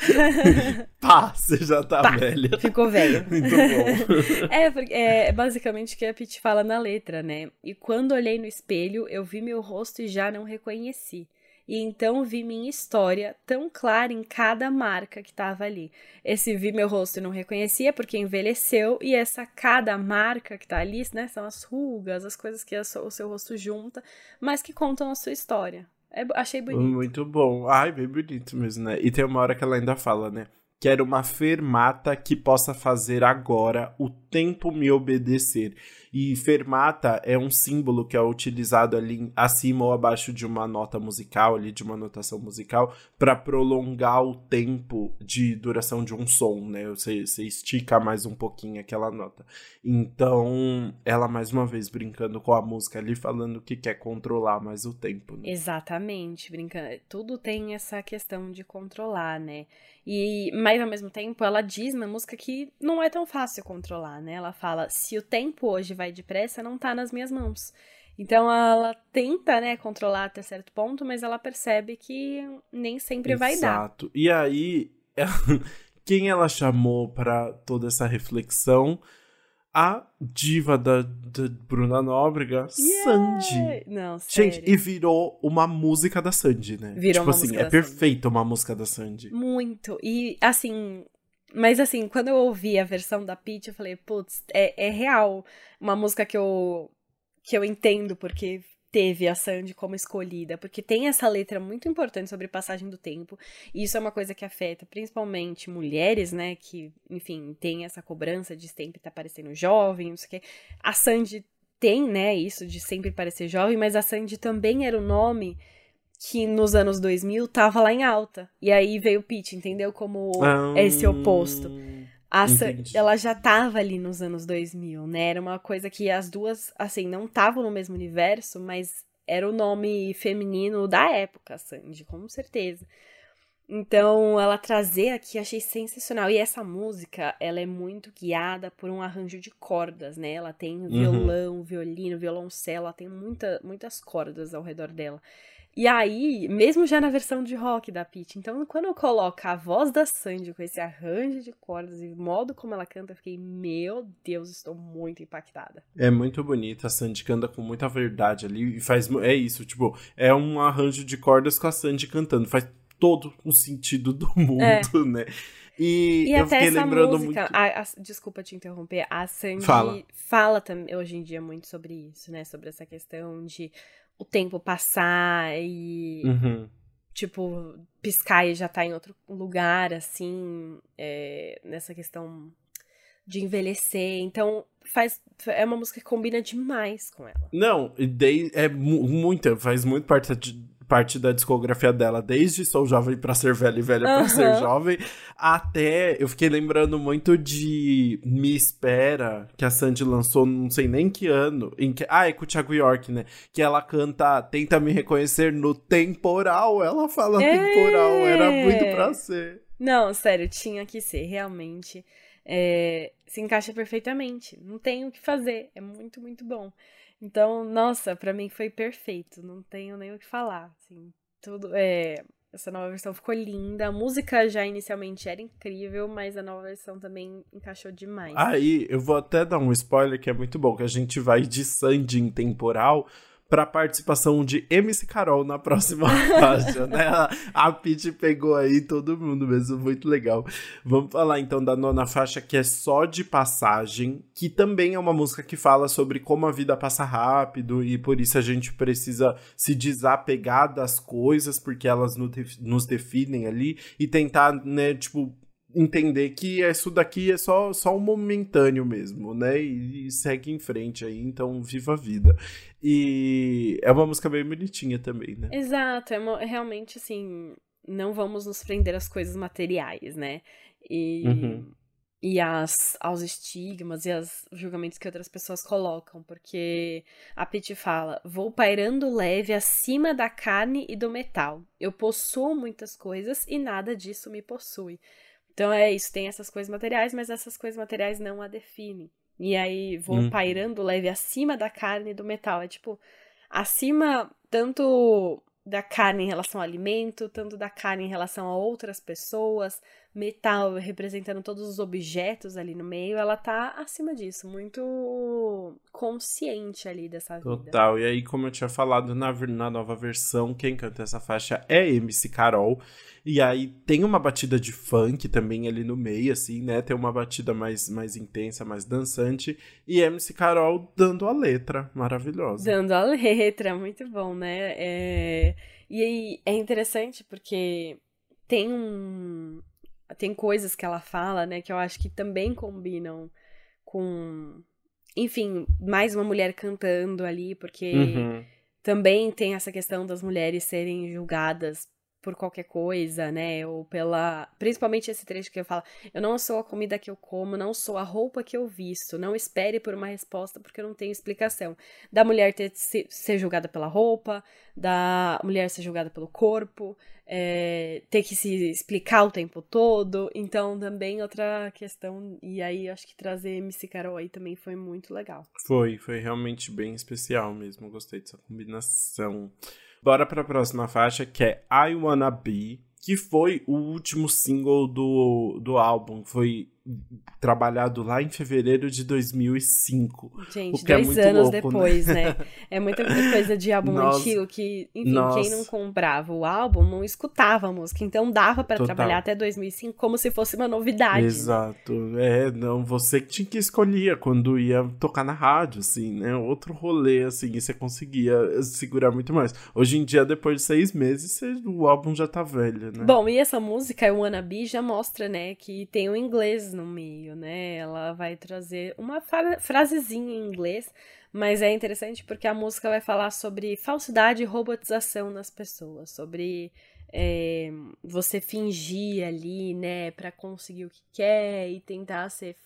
Pá, você já tá Pá, velha. Ficou velho. Muito bom. é, é basicamente o que a Pete fala na letra, né? E quando olhei no espelho, eu vi meu rosto e já não reconheci e então vi minha história tão clara em cada marca que estava ali. Esse vi meu rosto e não reconhecia porque envelheceu, e essa cada marca que está ali, né, são as rugas, as coisas que o seu rosto junta, mas que contam a sua história. É, achei bonito. Muito bom. Ai, bem bonito mesmo, né? E tem uma hora que ela ainda fala, né? Quero uma fermata que possa fazer agora o tempo me obedecer. E fermata é um símbolo que é utilizado ali acima ou abaixo de uma nota musical, ali de uma notação musical, para prolongar o tempo de duração de um som, né? Você, você estica mais um pouquinho aquela nota. Então, ela mais uma vez brincando com a música ali, falando que quer controlar mais o tempo. Né? Exatamente, brincando. Tudo tem essa questão de controlar, né? E, mas ao mesmo tempo, ela diz na música que não é tão fácil controlar, né? Ela fala: se o tempo hoje vai depressa, não tá nas minhas mãos. Então ela tenta, né, controlar até certo ponto, mas ela percebe que nem sempre Exato. vai dar. Exato. E aí, quem ela chamou para toda essa reflexão? a diva da, da Bruna Nóbrega, yeah! Sandy. Não, sério. Gente, e virou uma música da Sandy, né? Virou tipo assim, é perfeita uma música da Sandy. Muito. E assim, mas assim, quando eu ouvi a versão da Peach, eu falei, putz, é, é real uma música que eu que eu entendo porque teve a Sandy como escolhida, porque tem essa letra muito importante sobre passagem do tempo, e isso é uma coisa que afeta principalmente mulheres, né, que, enfim, tem essa cobrança de sempre estar tá parecendo jovem, não sei o quê. A Sandy tem, né, isso de sempre parecer jovem, mas a Sandy também era o nome que nos anos 2000 tava lá em alta. E aí veio o Pete, entendeu? Como ah, esse oposto. A ela já tava ali nos anos 2000, né? Era uma coisa que as duas, assim, não estavam no mesmo universo, mas era o nome feminino da época, Sandy, com certeza. Então, ela trazer aqui, achei sensacional. E essa música, ela é muito guiada por um arranjo de cordas, né? Ela tem uhum. violão, uhum. violino, violoncelo, ela tem muita, muitas cordas ao redor dela. E aí, mesmo já na versão de rock da Peach, então quando eu coloco a voz da Sandy com esse arranjo de cordas e o modo como ela canta, eu fiquei, meu Deus, estou muito impactada. É muito bonita, a Sandy canta com muita verdade ali e faz. É isso, tipo, é um arranjo de cordas com a Sandy cantando, faz todo o sentido do mundo, é. né? E, e eu até fiquei lembrando música, muito. A, a, desculpa te interromper, a Sandy fala. fala também hoje em dia muito sobre isso, né? Sobre essa questão de o tempo passar e. Uhum. Tipo, piscar e já tá em outro lugar, assim, é, nessa questão de envelhecer. Então, faz é uma música que combina demais com ela. Não, é muita, faz muito parte de, parte da discografia dela, desde Sou Jovem para Ser Velha e Velha uhum. para Ser Jovem, até eu fiquei lembrando muito de Me Espera, que a Sandy lançou não sei nem que ano, em que, ah, é com o Thiago York, né? Que ela canta Tenta Me Reconhecer no Temporal, ela fala é... Temporal, era muito pra ser. Não, sério, tinha que ser, realmente. É, se encaixa perfeitamente. Não tem o que fazer. É muito, muito bom. Então, nossa, para mim foi perfeito. Não tenho nem o que falar. Assim, tudo. É, essa nova versão ficou linda. A música já inicialmente era incrível, mas a nova versão também encaixou demais. Aí, eu vou até dar um spoiler que é muito bom, que a gente vai de Sandy em temporal para participação de MC Carol na próxima faixa, né? A, a Pete pegou aí todo mundo mesmo, muito legal. Vamos falar então da nona faixa que é só de passagem, que também é uma música que fala sobre como a vida passa rápido e por isso a gente precisa se desapegar das coisas porque elas nos definem ali e tentar, né, tipo, entender que isso daqui é só, só um momentâneo mesmo, né? E, e, segue em frente aí, então viva a vida. E é uma música bem bonitinha também, né? Exato, é uma, realmente assim, não vamos nos prender às coisas materiais, né? E, uhum. e as, aos estigmas e aos julgamentos que outras pessoas colocam, porque a Pete fala: vou pairando leve acima da carne e do metal. Eu possuo muitas coisas e nada disso me possui. Então é isso, tem essas coisas materiais, mas essas coisas materiais não a definem. E aí vou hum. pairando leve acima da carne e do metal. É tipo, acima tanto da carne em relação ao alimento, tanto da carne em relação a outras pessoas, metal representando todos os objetos ali no meio, ela tá acima disso, muito consciente ali dessa vida. Total, e aí como eu tinha falado na, na nova versão, quem canta essa faixa é MC Carol, e aí tem uma batida de funk também ali no meio, assim, né? Tem uma batida mais, mais intensa, mais dançante. E MC Carol dando a letra, maravilhosa. Dando a letra, muito bom, né? É... E aí é interessante porque tem um. Tem coisas que ela fala, né, que eu acho que também combinam com. Enfim, mais uma mulher cantando ali, porque. Uhum também tem essa questão das mulheres serem julgadas por qualquer coisa, né? Ou pela. Principalmente esse trecho que eu falo: eu não sou a comida que eu como, não sou a roupa que eu visto. Não espere por uma resposta porque eu não tenho explicação. Da mulher ter, ser julgada pela roupa, da mulher ser julgada pelo corpo, é, ter que se explicar o tempo todo. Então, também outra questão. E aí, acho que trazer MC Carol aí também foi muito legal. Foi, foi realmente bem especial mesmo. Gostei dessa combinação. Bora pra próxima faixa, que é I Wanna Be, que foi o último single do, do álbum. Foi trabalhado lá em fevereiro de 2005. Gente, é dois é anos louco, né? depois, né? né? É muita coisa de álbum Nossa. antigo que, enfim, Nossa. quem não comprava o álbum não escutava a música. Então dava para trabalhar até 2005 como se fosse uma novidade. Exato. É, não, você que tinha que escolher quando ia tocar na rádio, assim, né? Outro rolê, assim, e você conseguia segurar muito mais. Hoje em dia, depois de seis meses, o álbum já tá velho, né? Bom, e essa música, o Wanna Be, já mostra, né, que tem o inglês no meio, né? Ela vai trazer uma frasezinha em inglês, mas é interessante porque a música vai falar sobre falsidade e robotização nas pessoas, sobre é, você fingir ali, né, para conseguir o que quer e tentar ser,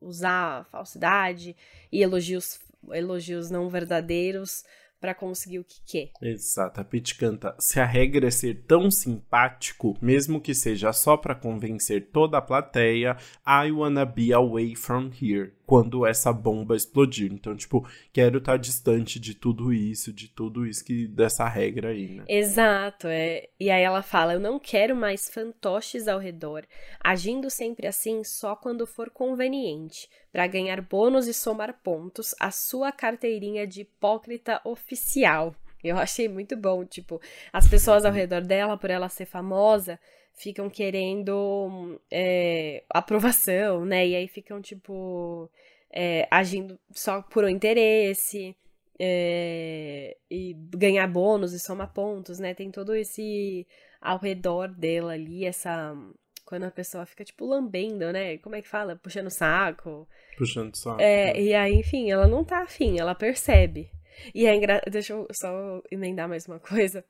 usar falsidade e elogios, elogios não verdadeiros para conseguir o que quer. Exato. A Pete canta: se a regra é ser tão simpático, mesmo que seja só para convencer toda a plateia, I wanna be away from here. Quando essa bomba explodir. Então, tipo, quero estar tá distante de tudo isso, de tudo isso que dessa regra aí, né? Exato. É. E aí ela fala: eu não quero mais fantoches ao redor, agindo sempre assim só quando for conveniente para ganhar bônus e somar pontos, a sua carteirinha de hipócrita oficial. Eu achei muito bom, tipo, as pessoas ao redor dela, por ela ser famosa, ficam querendo é, aprovação, né? E aí ficam, tipo, é, agindo só por um interesse. É, e ganhar bônus e somar pontos, né? Tem todo esse ao redor dela ali, essa quando a pessoa fica, tipo, lambendo, né? Como é que fala? Puxando saco. Puxando saco. É, né? e aí, enfim, ela não tá afim, ela percebe. E é engraçado. Deixa eu só emendar mais uma coisa.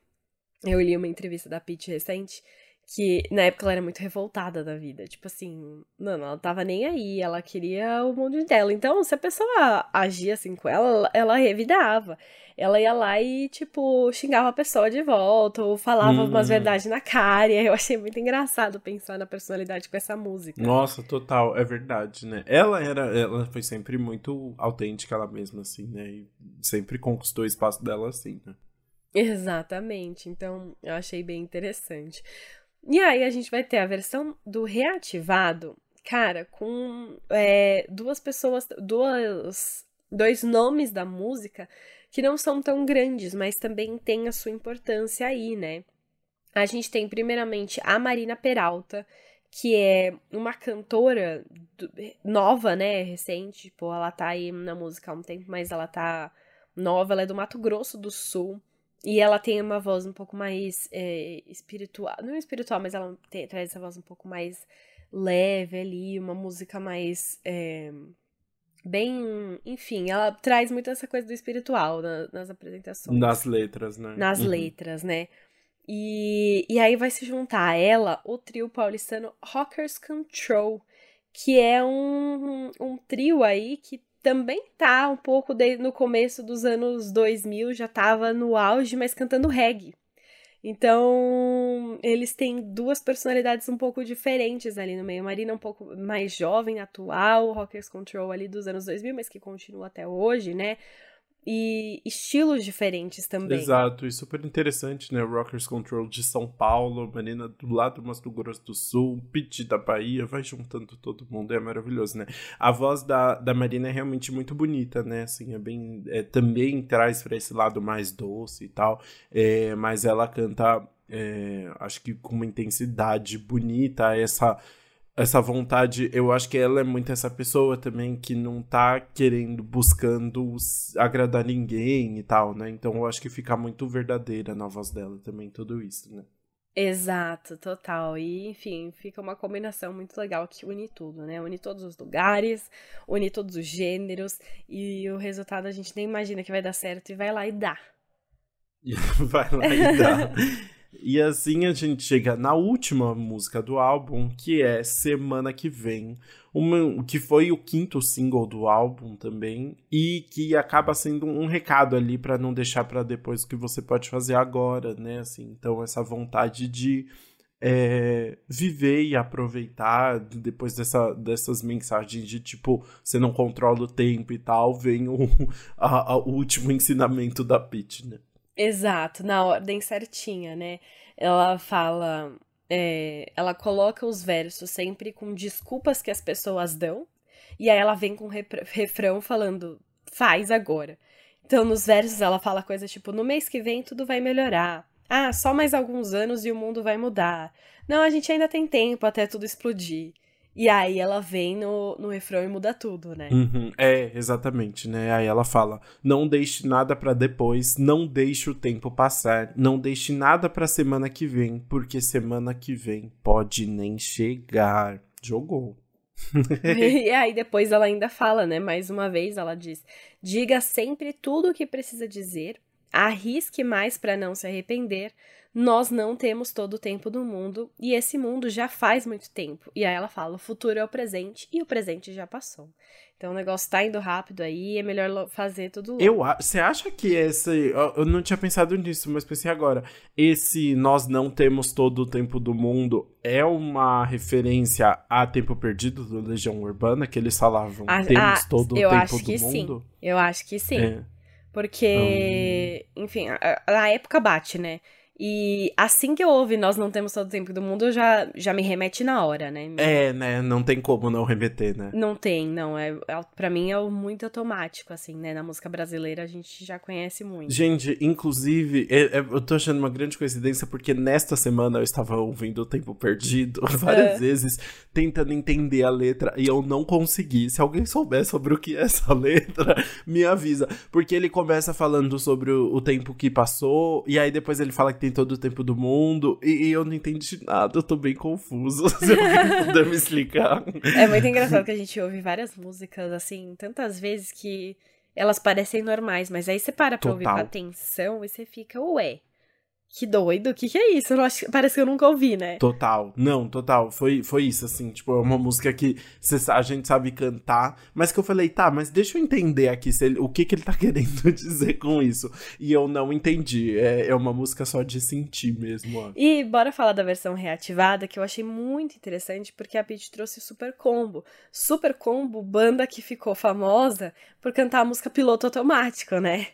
Eu li uma entrevista da Pete recente que na época ela era muito revoltada da vida. Tipo assim, mano, ela tava nem aí, ela queria o mundo dela. Então, se a pessoa agia assim com ela, ela revidava. Ela ia lá e, tipo, xingava a pessoa de volta, ou falava uhum. umas verdades na cara. Eu achei muito engraçado pensar na personalidade com essa música. Nossa, total, é verdade, né? Ela era, ela foi sempre muito autêntica ela mesma, assim, né? E sempre conquistou o espaço dela assim, né? Exatamente. Então, eu achei bem interessante. E aí a gente vai ter a versão do reativado, cara, com é, duas pessoas, duas, dois nomes da música que não são tão grandes, mas também tem a sua importância aí, né? A gente tem primeiramente a Marina Peralta, que é uma cantora nova, né, recente, tipo, ela tá aí na música há um tempo, mas ela tá nova, ela é do Mato Grosso do Sul. E ela tem uma voz um pouco mais é, espiritual. Não espiritual, mas ela tem, traz essa voz um pouco mais leve ali, uma música mais. É, bem. Enfim, ela traz muito essa coisa do espiritual na, nas apresentações. Nas letras, né? Nas uhum. letras, né? E, e aí vai se juntar a ela o trio paulistano Rockers Control, que é um, um trio aí que também tá um pouco de, no começo dos anos 2000, já tava no auge, mas cantando reggae. Então, eles têm duas personalidades um pouco diferentes ali no meio. Marina um pouco mais jovem, atual, Rockers Control ali dos anos 2000, mas que continua até hoje, né? E estilos diferentes também. Exato, e super interessante, né? Rockers Control de São Paulo, Marina do lado do Mato Grosso do Sul, Pete da Bahia, vai juntando todo mundo, é maravilhoso, né? A voz da, da Marina é realmente muito bonita, né? Assim, é bem. É, também traz para esse lado mais doce e tal, é, mas ela canta, é, acho que com uma intensidade bonita, essa essa vontade, eu acho que ela é muito essa pessoa também que não tá querendo, buscando agradar ninguém e tal, né? Então eu acho que fica muito verdadeira na voz dela também, tudo isso, né? Exato, total. E, enfim, fica uma combinação muito legal que une tudo, né? Une todos os lugares, une todos os gêneros, e o resultado a gente nem imagina que vai dar certo e vai lá e dá. vai lá e dá. E assim a gente chega na última música do álbum, que é Semana que Vem, uma, que foi o quinto single do álbum também, e que acaba sendo um recado ali para não deixar para depois o que você pode fazer agora, né? Assim, então, essa vontade de é, viver e aproveitar depois dessa, dessas mensagens de tipo, você não controla o tempo e tal, vem o, a, a, o último ensinamento da Pete, né? Exato, na ordem certinha, né? Ela fala. É, ela coloca os versos sempre com desculpas que as pessoas dão, e aí ela vem com refrão falando, faz agora. Então, nos versos ela fala coisa tipo: no mês que vem tudo vai melhorar. Ah, só mais alguns anos e o mundo vai mudar. Não, a gente ainda tem tempo até tudo explodir. E aí ela vem no, no refrão e muda tudo, né? Uhum, é, exatamente, né? Aí ela fala: não deixe nada para depois, não deixe o tempo passar, não deixe nada pra semana que vem, porque semana que vem pode nem chegar. Jogou. e aí depois ela ainda fala, né? Mais uma vez ela diz: diga sempre tudo o que precisa dizer, arrisque mais para não se arrepender, nós não temos todo o tempo do mundo e esse mundo já faz muito tempo. E aí ela fala: o futuro é o presente e o presente já passou. Então o negócio tá indo rápido aí, é melhor fazer tudo logo. Eu, você acha que esse. Eu não tinha pensado nisso, mas pensei agora. Esse Nós Não Temos Todo o Tempo do Mundo é uma referência a Tempo Perdido do Legião Urbana, que eles falavam Ah, temos ah, todo o eu tempo acho do que mundo? sim. Eu acho que sim. É. Porque, enfim, a, a época bate, né? E assim que eu ouvi Nós Não Temos Todo o Tempo do Mundo, já, já me remete na hora, né? É, né? Não tem como não remeter, né? Não tem, não. É, é, pra mim é muito automático, assim, né? Na música brasileira a gente já conhece muito. Gente, inclusive, é- é- eu tô achando uma grande coincidência porque nesta semana eu estava ouvindo O Tempo Perdido várias É. vezes, tentando entender a letra e eu não consegui. Se alguém souber sobre o que é essa letra, me avisa. Porque ele começa falando sobre o, o tempo que passou e aí depois ele fala que tem todo o tempo do mundo e, e eu não entendi nada, eu tô bem confuso. Se alguém puder me explicar. É muito engraçado que a gente ouve várias músicas, assim, tantas vezes que elas parecem normais, mas aí você para pra ouvir com Total. atenção e você fica, ué, que doido, o que, que é isso? Acho- parece que eu nunca ouvi, né? Total, não, total. Foi, foi isso, assim, tipo, é uma música que a gente sabe cantar, mas que eu falei, tá, mas deixa eu entender aqui ele- o que, que ele tá querendo dizer com isso. E eu não entendi. É, é uma música só de sentir mesmo, ó. E bora falar da versão reativada, que eu achei muito interessante, porque a Pitty trouxe Super Combo. Super Combo, banda que ficou famosa por cantar a música Piloto Automático, né?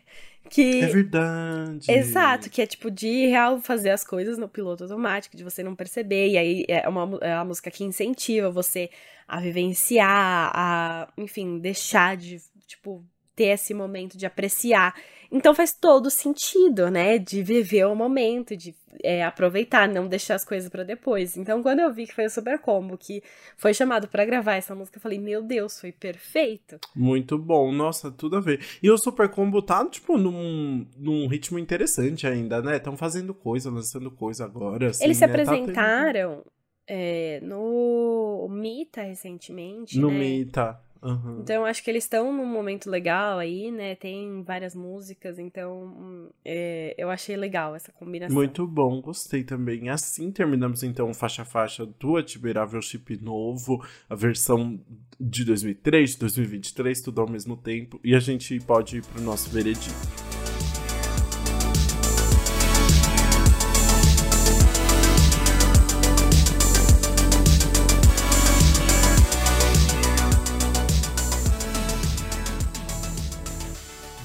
Que É verdade. Exato, que é tipo de real fazer as coisas no piloto automático, de você não perceber, e aí é uma, é uma música que incentiva você a vivenciar, a, enfim, deixar de, tipo, ter esse momento de apreciar. Então faz todo sentido, né? De viver o momento, de é, aproveitar, não deixar as coisas pra depois. Então, quando eu vi que foi o Super Combo que foi chamado pra gravar essa música, eu falei, meu Deus, foi perfeito. Muito bom, nossa, tudo a ver. E o Super Combo tá, tipo, num, num ritmo interessante ainda, né? Estão fazendo coisa, lançando coisa agora. assim, Eles se né? Tá tendo- apresentaram é, no Mita recentemente, No né? Mita. Aham. Então acho que eles estão num momento legal aí, né? Tem várias músicas, então é, eu achei legal essa combinação. Muito bom, gostei também. Assim terminamos então o faixa a faixa do Admirável Chip novo, a versão de 2003, de 2023, tudo ao mesmo tempo. E a gente pode ir pro nosso veredito.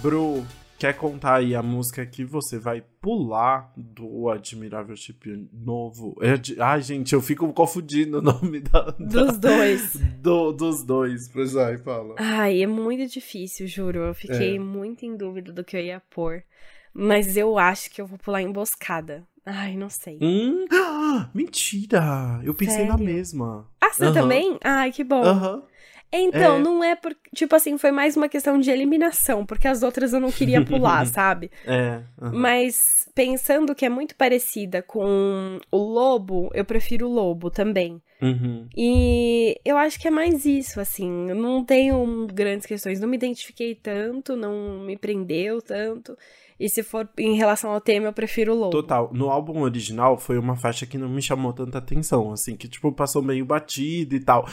Bru, quer contar aí a música que você vai pular do Admirável Chip novo? Ai, gente, eu fico confundindo o nome da, da- Dos dois. do- dos dois. Pois vai, fala. Ai, é muito difícil, juro. Eu fiquei É. muito em dúvida do que eu ia pôr. Mas eu acho que eu vou pular emboscada. Ai, não sei. Hum, ah, mentira! Eu pensei na Sério? mesma. Ah, você também? Ai, que bom. Aham. Então, É. não é por. Tipo assim, foi mais uma questão de eliminação, porque as outras eu não queria pular, sabe? É. aham. Mas pensando que é muito parecida com o lobo, eu prefiro o lobo também. Uhum. E eu acho que é mais isso, assim. Eu não tenho grandes questões. Não me identifiquei tanto, não me prendeu tanto. E se for em relação ao tema, eu prefiro o lobo. Total. No álbum original foi uma faixa que não me chamou tanta atenção, assim, que tipo passou meio batido e tal.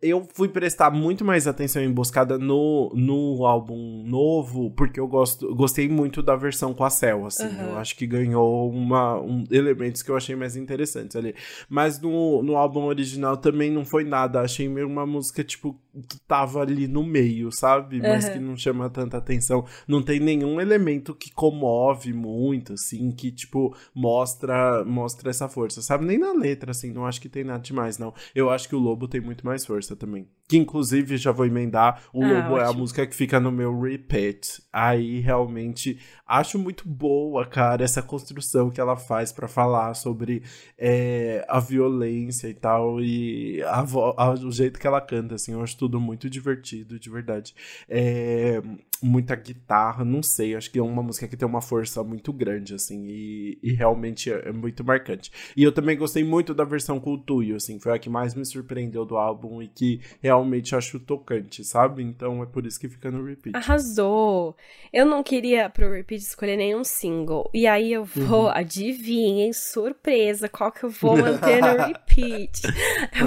Eu fui prestar muito mais atenção em Emboscada no, no álbum novo, porque eu gosto, gostei muito da versão com a Cell, assim. Aham. Eu acho que ganhou uma, um, elementos que eu achei mais interessantes ali. Mas no, no álbum original também não foi nada. Achei meio uma música, tipo, que tava ali no meio, sabe? Mas que não chama tanta atenção. Não tem nenhum elemento que comove muito, assim, que, tipo, mostra, mostra essa força, sabe? Nem na letra, assim, não acho que tem nada demais, não. Eu acho que o Lobo tem muito mais força também. Que, inclusive, já vou emendar, o Ah, Lobo é a ótimo. música que fica no meu repeat. Aí, realmente, acho muito boa, cara, essa construção que ela faz pra falar sobre é, a violência e tal. e a, a, o jeito que ela canta, assim, eu acho tudo muito divertido, de verdade. É, muita guitarra, não sei, acho que é uma música que tem uma força muito grande, assim, e, e realmente é, é, muito marcante. E eu também gostei muito da versão com o Tuyo, assim, foi a que mais me surpreendeu do álbum e que realmente acho tocante, sabe? Então é por isso que fica no repeat. Arrasou! Eu não queria pro repeat escolher nenhum single, e aí eu vou, uhum. adivinhem, surpresa, qual que eu vou manter no repeat.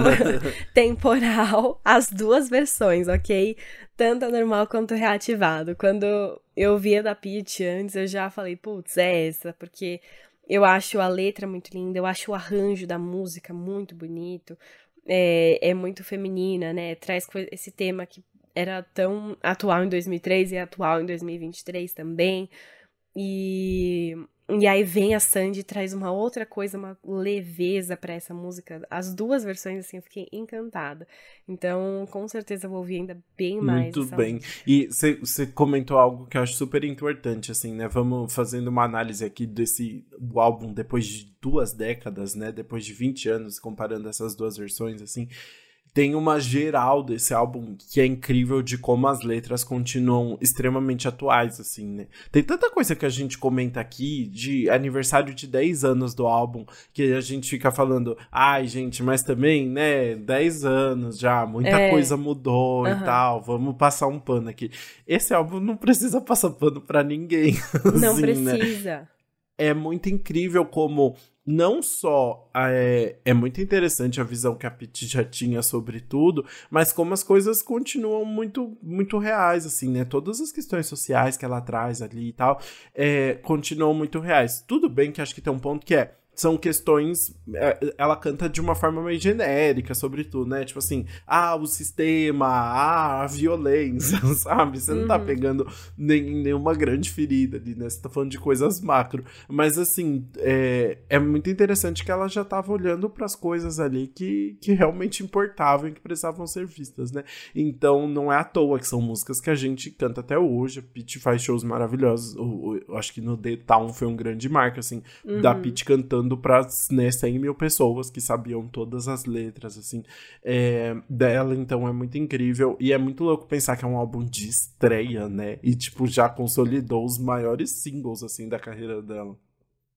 Temporal, as duas versões, ok? Tanto a normal quanto reativado. Quando eu via da Peach antes, eu já falei, putz, é essa, porque eu acho a letra muito linda, eu acho o arranjo da música muito bonito, é, é muito feminina, né? Traz esse tema que era tão atual em 2003 e é atual em 2023 também. E e aí vem a Sandy e traz uma outra coisa, uma leveza para essa música. As duas versões, assim, eu fiquei encantada. Então, com certeza vou ouvir ainda bem mais. Muito bem. Música. E você comentou algo que eu acho super importante, assim, né? Vamos fazendo uma análise aqui desse álbum depois de duas décadas, né? Depois de 20 anos, comparando essas duas versões, assim tem uma geral desse álbum que é incrível de como as letras continuam extremamente atuais, assim, né? Tem tanta coisa que a gente comenta aqui de aniversário de 10 anos do álbum, que a gente fica falando, ai, gente, mas também, né, 10 anos já, muita é. coisa mudou uhum. e tal, vamos passar um pano aqui. Esse álbum não precisa passar pano pra ninguém. Não assim, né? precisa. Né? É muito incrível como não só é, é muito interessante a visão que a Pete já tinha sobre tudo, mas como as coisas continuam muito, muito reais, assim, né? Todas as questões sociais que ela traz ali e tal, é, continuam muito reais. Tudo bem que acho que tem um ponto que é são questões. É, ela canta de uma forma meio genérica, sobretudo, né? Tipo assim, ah, o sistema, ah, a violência, sabe? Você não tá uhum. pegando nem, nenhuma grande ferida ali, né? Você tá falando de coisas macro. Mas, assim, é, é muito interessante que ela já tava olhando para as coisas ali que, que realmente importavam e que precisavam ser vistas, né? Então, não é à toa que são músicas que a gente canta até hoje. A Pete faz shows maravilhosos. Eu, eu, eu acho que no The Town foi um grande marco, assim, uhum. da Pete cantando cantando para né, 100 mil pessoas que sabiam todas as letras, assim, é, dela. Então é muito incrível. E é muito louco pensar que é um álbum de estreia, né? E, tipo, já consolidou os maiores singles, assim, da carreira dela.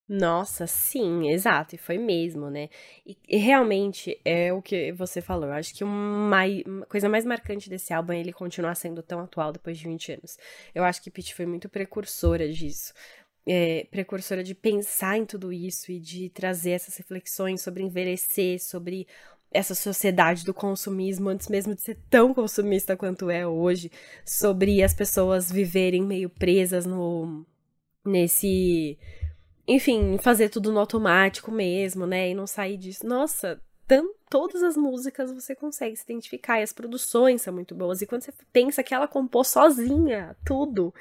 Nossa, sim, exato, e foi mesmo, né? E, e, realmente é o que você falou. Eu acho que uma, coisa mais marcante desse álbum é ele continuar sendo tão atual depois de 20 anos. Eu acho que Pete foi muito precursora disso é, precursora de pensar em tudo isso e de trazer essas reflexões sobre envelhecer, sobre essa sociedade do consumismo, antes mesmo de ser tão consumista quanto é hoje, sobre as pessoas viverem meio presas no nesse, enfim, fazer tudo no automático mesmo, né, e não sair disso. Nossa, tam, todas as músicas você consegue se identificar e as produções são muito boas. E quando você pensa que ela compôs sozinha tudo,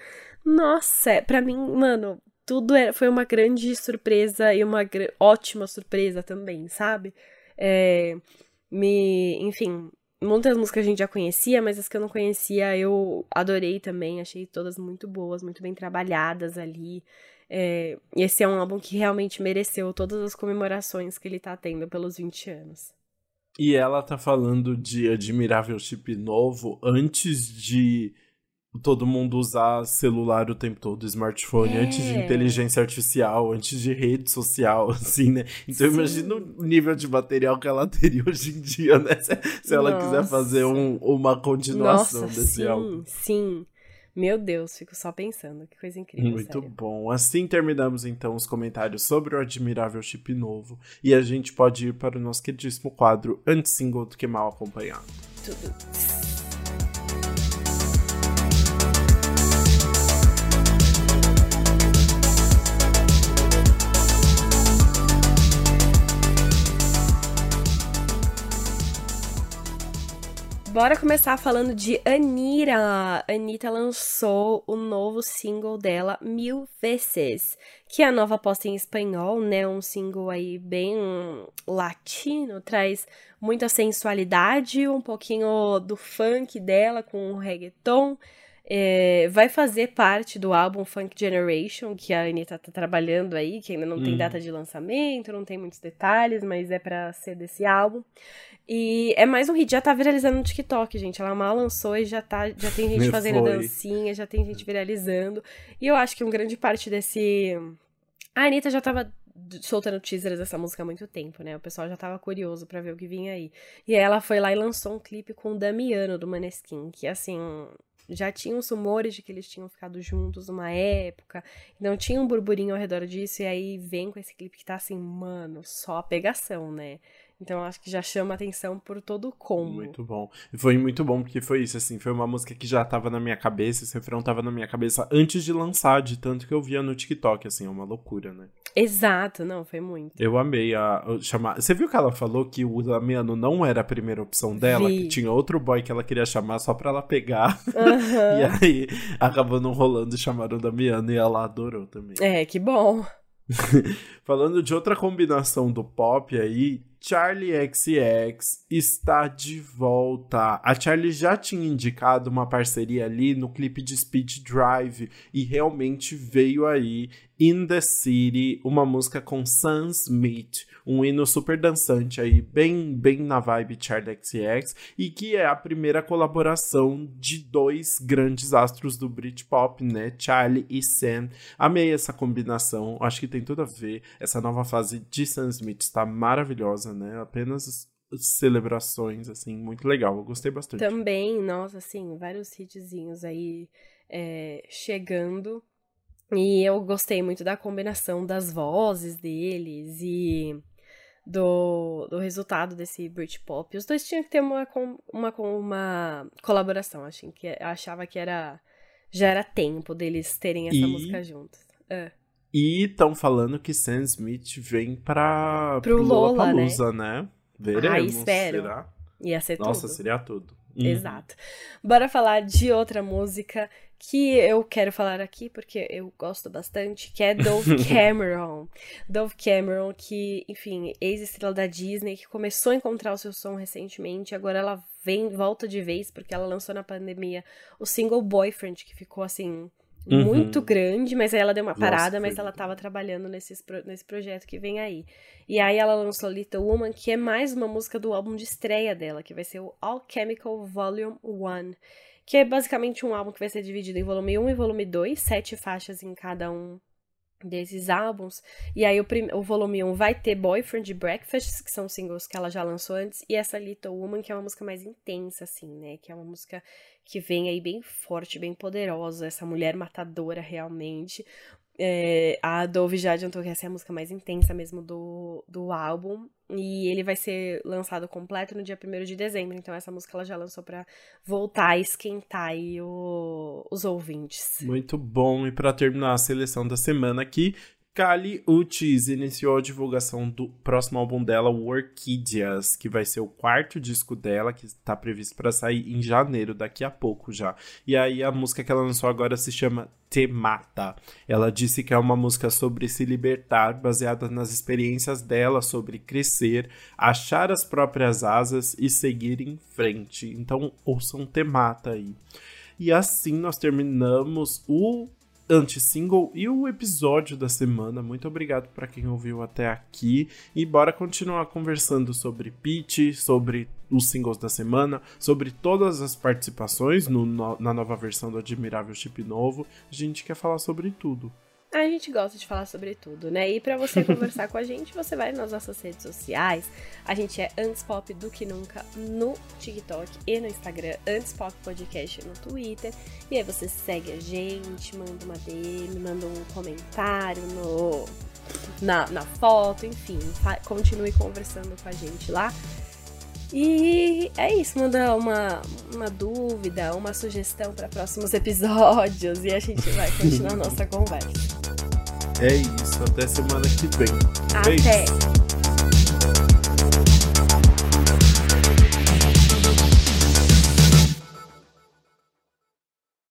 nossa, para mim, mano, tudo era, foi uma grande surpresa e uma ótima surpresa também, sabe? É, me, enfim, muitas músicas a gente já conhecia, mas as que eu não conhecia eu adorei também, achei todas muito boas, muito bem trabalhadas ali. É, esse é um álbum que realmente mereceu todas as comemorações que ele tá tendo pelos 20 anos. E ela tá falando de Admirável Chip Novo antes de todo mundo usar celular o tempo todo, smartphone, é. antes de é. inteligência artificial, antes de rede social, assim, né? Então Sim. imagina o nível de material que ela teria hoje em dia, né? Se, se ela quiser fazer um, uma continuação Nossa, desse sim, álbum. Sim, meu Deus, fico só pensando, que coisa incrível. Muito sério. bom. Assim terminamos então os comentários sobre o admirável chip novo e a gente pode ir para o nosso queridíssimo quadro Antes Single do que Mal Acompanhado. Tudo. Bora começar falando de Anira. Anitta lançou o novo single dela, Mil Vezes, que é a nova aposta em espanhol, né? Um single aí bem latino, traz muita sensualidade, um pouquinho do funk dela com o reggaeton. É, vai fazer parte do álbum Funk Generation, que a Anitta tá trabalhando aí, que ainda não tem uhum. data de lançamento, não tem muitos detalhes, mas é para ser desse álbum. E é mais um hit, já tá viralizando no TikTok, gente. Ela mal lançou e já, tá, já tem gente fazendo foi. dancinha, já tem gente viralizando. E eu acho que uma grande parte desse. A Anitta já tava soltando teasers dessa música há muito tempo, né? O pessoal já tava curioso para ver o que vinha aí. E ela foi lá e lançou um clipe com o Damiano do Maneskin, que assim, já tinha os rumores de que eles tinham ficado juntos numa época, então tinha um burburinho ao redor disso, e aí vem com esse clipe que tá assim, mano, só a pegação, né? Então acho que já chama atenção por todo o combo. Muito bom. Foi muito bom porque foi isso, assim, foi uma música que já tava na minha cabeça, esse refrão tava na minha cabeça antes de lançar, de tanto que eu via no TikTok, assim, é uma loucura, né? Exato, não, foi muito. Eu amei a, chamar. Você viu que ela falou que o Damiano não era a primeira opção dela, Vi. que tinha outro boy que ela queria chamar só pra ela pegar. Uhum. e aí acabou não rolando e chamaram o Damiano e ela adorou também. É, que bom. Falando de outra combinação do pop aí, Charlie XX está de volta. A Charlie já tinha indicado uma parceria ali no clipe de Speed Drive e realmente veio aí In the City, uma música com Sam Smith, um hino super dançante aí, bem bem na vibe Charlie XX e que é a primeira colaboração de dois grandes astros do Britpop, né? Charlie e Sam. Amei essa combinação, acho que tem tudo a ver. Essa nova fase de Sam Smith está maravilhosa, né? Apenas celebrações, assim, muito legal. Eu gostei bastante. Também, nossa, assim, vários hitzinhos aí é, chegando. E eu gostei muito da combinação das vozes deles e do, do resultado desse Britpop. Os dois tinham que ter uma, uma, uma colaboração, assim, que achava que era já era tempo deles terem essa e... música juntos. Uh. E estão falando que Sam Smith vem pra, pro, pro Lola, né? né? Veremos. Ah, espero. Será? Ia ser Nossa, tudo. seria tudo. Uhum. Exato. Bora falar de outra música que eu quero falar aqui porque eu gosto bastante, que é Dove Cameron. Dove Cameron, que, enfim, ex-estrela da Disney, que começou a encontrar o seu som recentemente, agora ela vem, volta de vez, porque ela lançou na pandemia o single Boyfriend, que ficou assim uhum. muito grande, mas aí ela deu uma parada, Nossa, mas ela tava trabalhando nesse, nesse projeto que vem aí. E aí ela lançou Little Woman, que é mais uma música do álbum de estreia dela, que vai ser o All Chemical Volume 1, que é basicamente um álbum que vai ser dividido em volume 1 e volume 2, sete faixas em cada um desses álbuns. E aí o, o volume 1 vai ter Boyfriend Breakfast, que são singles que ela já lançou antes, e essa Little Woman, que é uma música mais intensa, assim, né? Que é uma música que vem aí bem forte, bem poderosa, essa mulher matadora realmente. É, a Dove já adiantou que essa é a música mais intensa mesmo do, do álbum. E ele vai ser lançado completo no dia 1 de dezembro. Então essa música ela já lançou para voltar a esquentar o, os ouvintes. Muito bom. E para terminar a seleção da semana aqui, Kali Uchis iniciou a divulgação do próximo álbum dela, Orquídeas, que vai ser o quarto disco dela, que está previsto para sair em janeiro, daqui a pouco já. E aí a música que ela lançou agora se chama Te Mata. Ela disse que é uma música sobre se libertar, baseada nas experiências dela sobre crescer, achar as próprias asas e seguir em frente. Então ouçam Te Mata aí. E assim nós terminamos o anti-single e o episódio da semana. Muito obrigado para quem ouviu até aqui e bora continuar conversando sobre Pitch, sobre os singles da semana, sobre todas as participações no, no, na nova versão do Admirável Chip Novo. A gente quer falar sobre tudo. A gente gosta de falar sobre tudo, né? E para você conversar com a gente, você vai nas nossas redes sociais. A gente é Antes Pop do que nunca no TikTok e no Instagram, Antes Pop Podcast no Twitter. E aí você segue a gente, manda uma DM, manda um comentário no na, na foto, enfim, continue conversando com a gente lá. E é isso, manda uma, uma dúvida, uma sugestão para próximos episódios e a gente vai continuar nossa conversa. É isso, até semana que vem. Até! Beijo.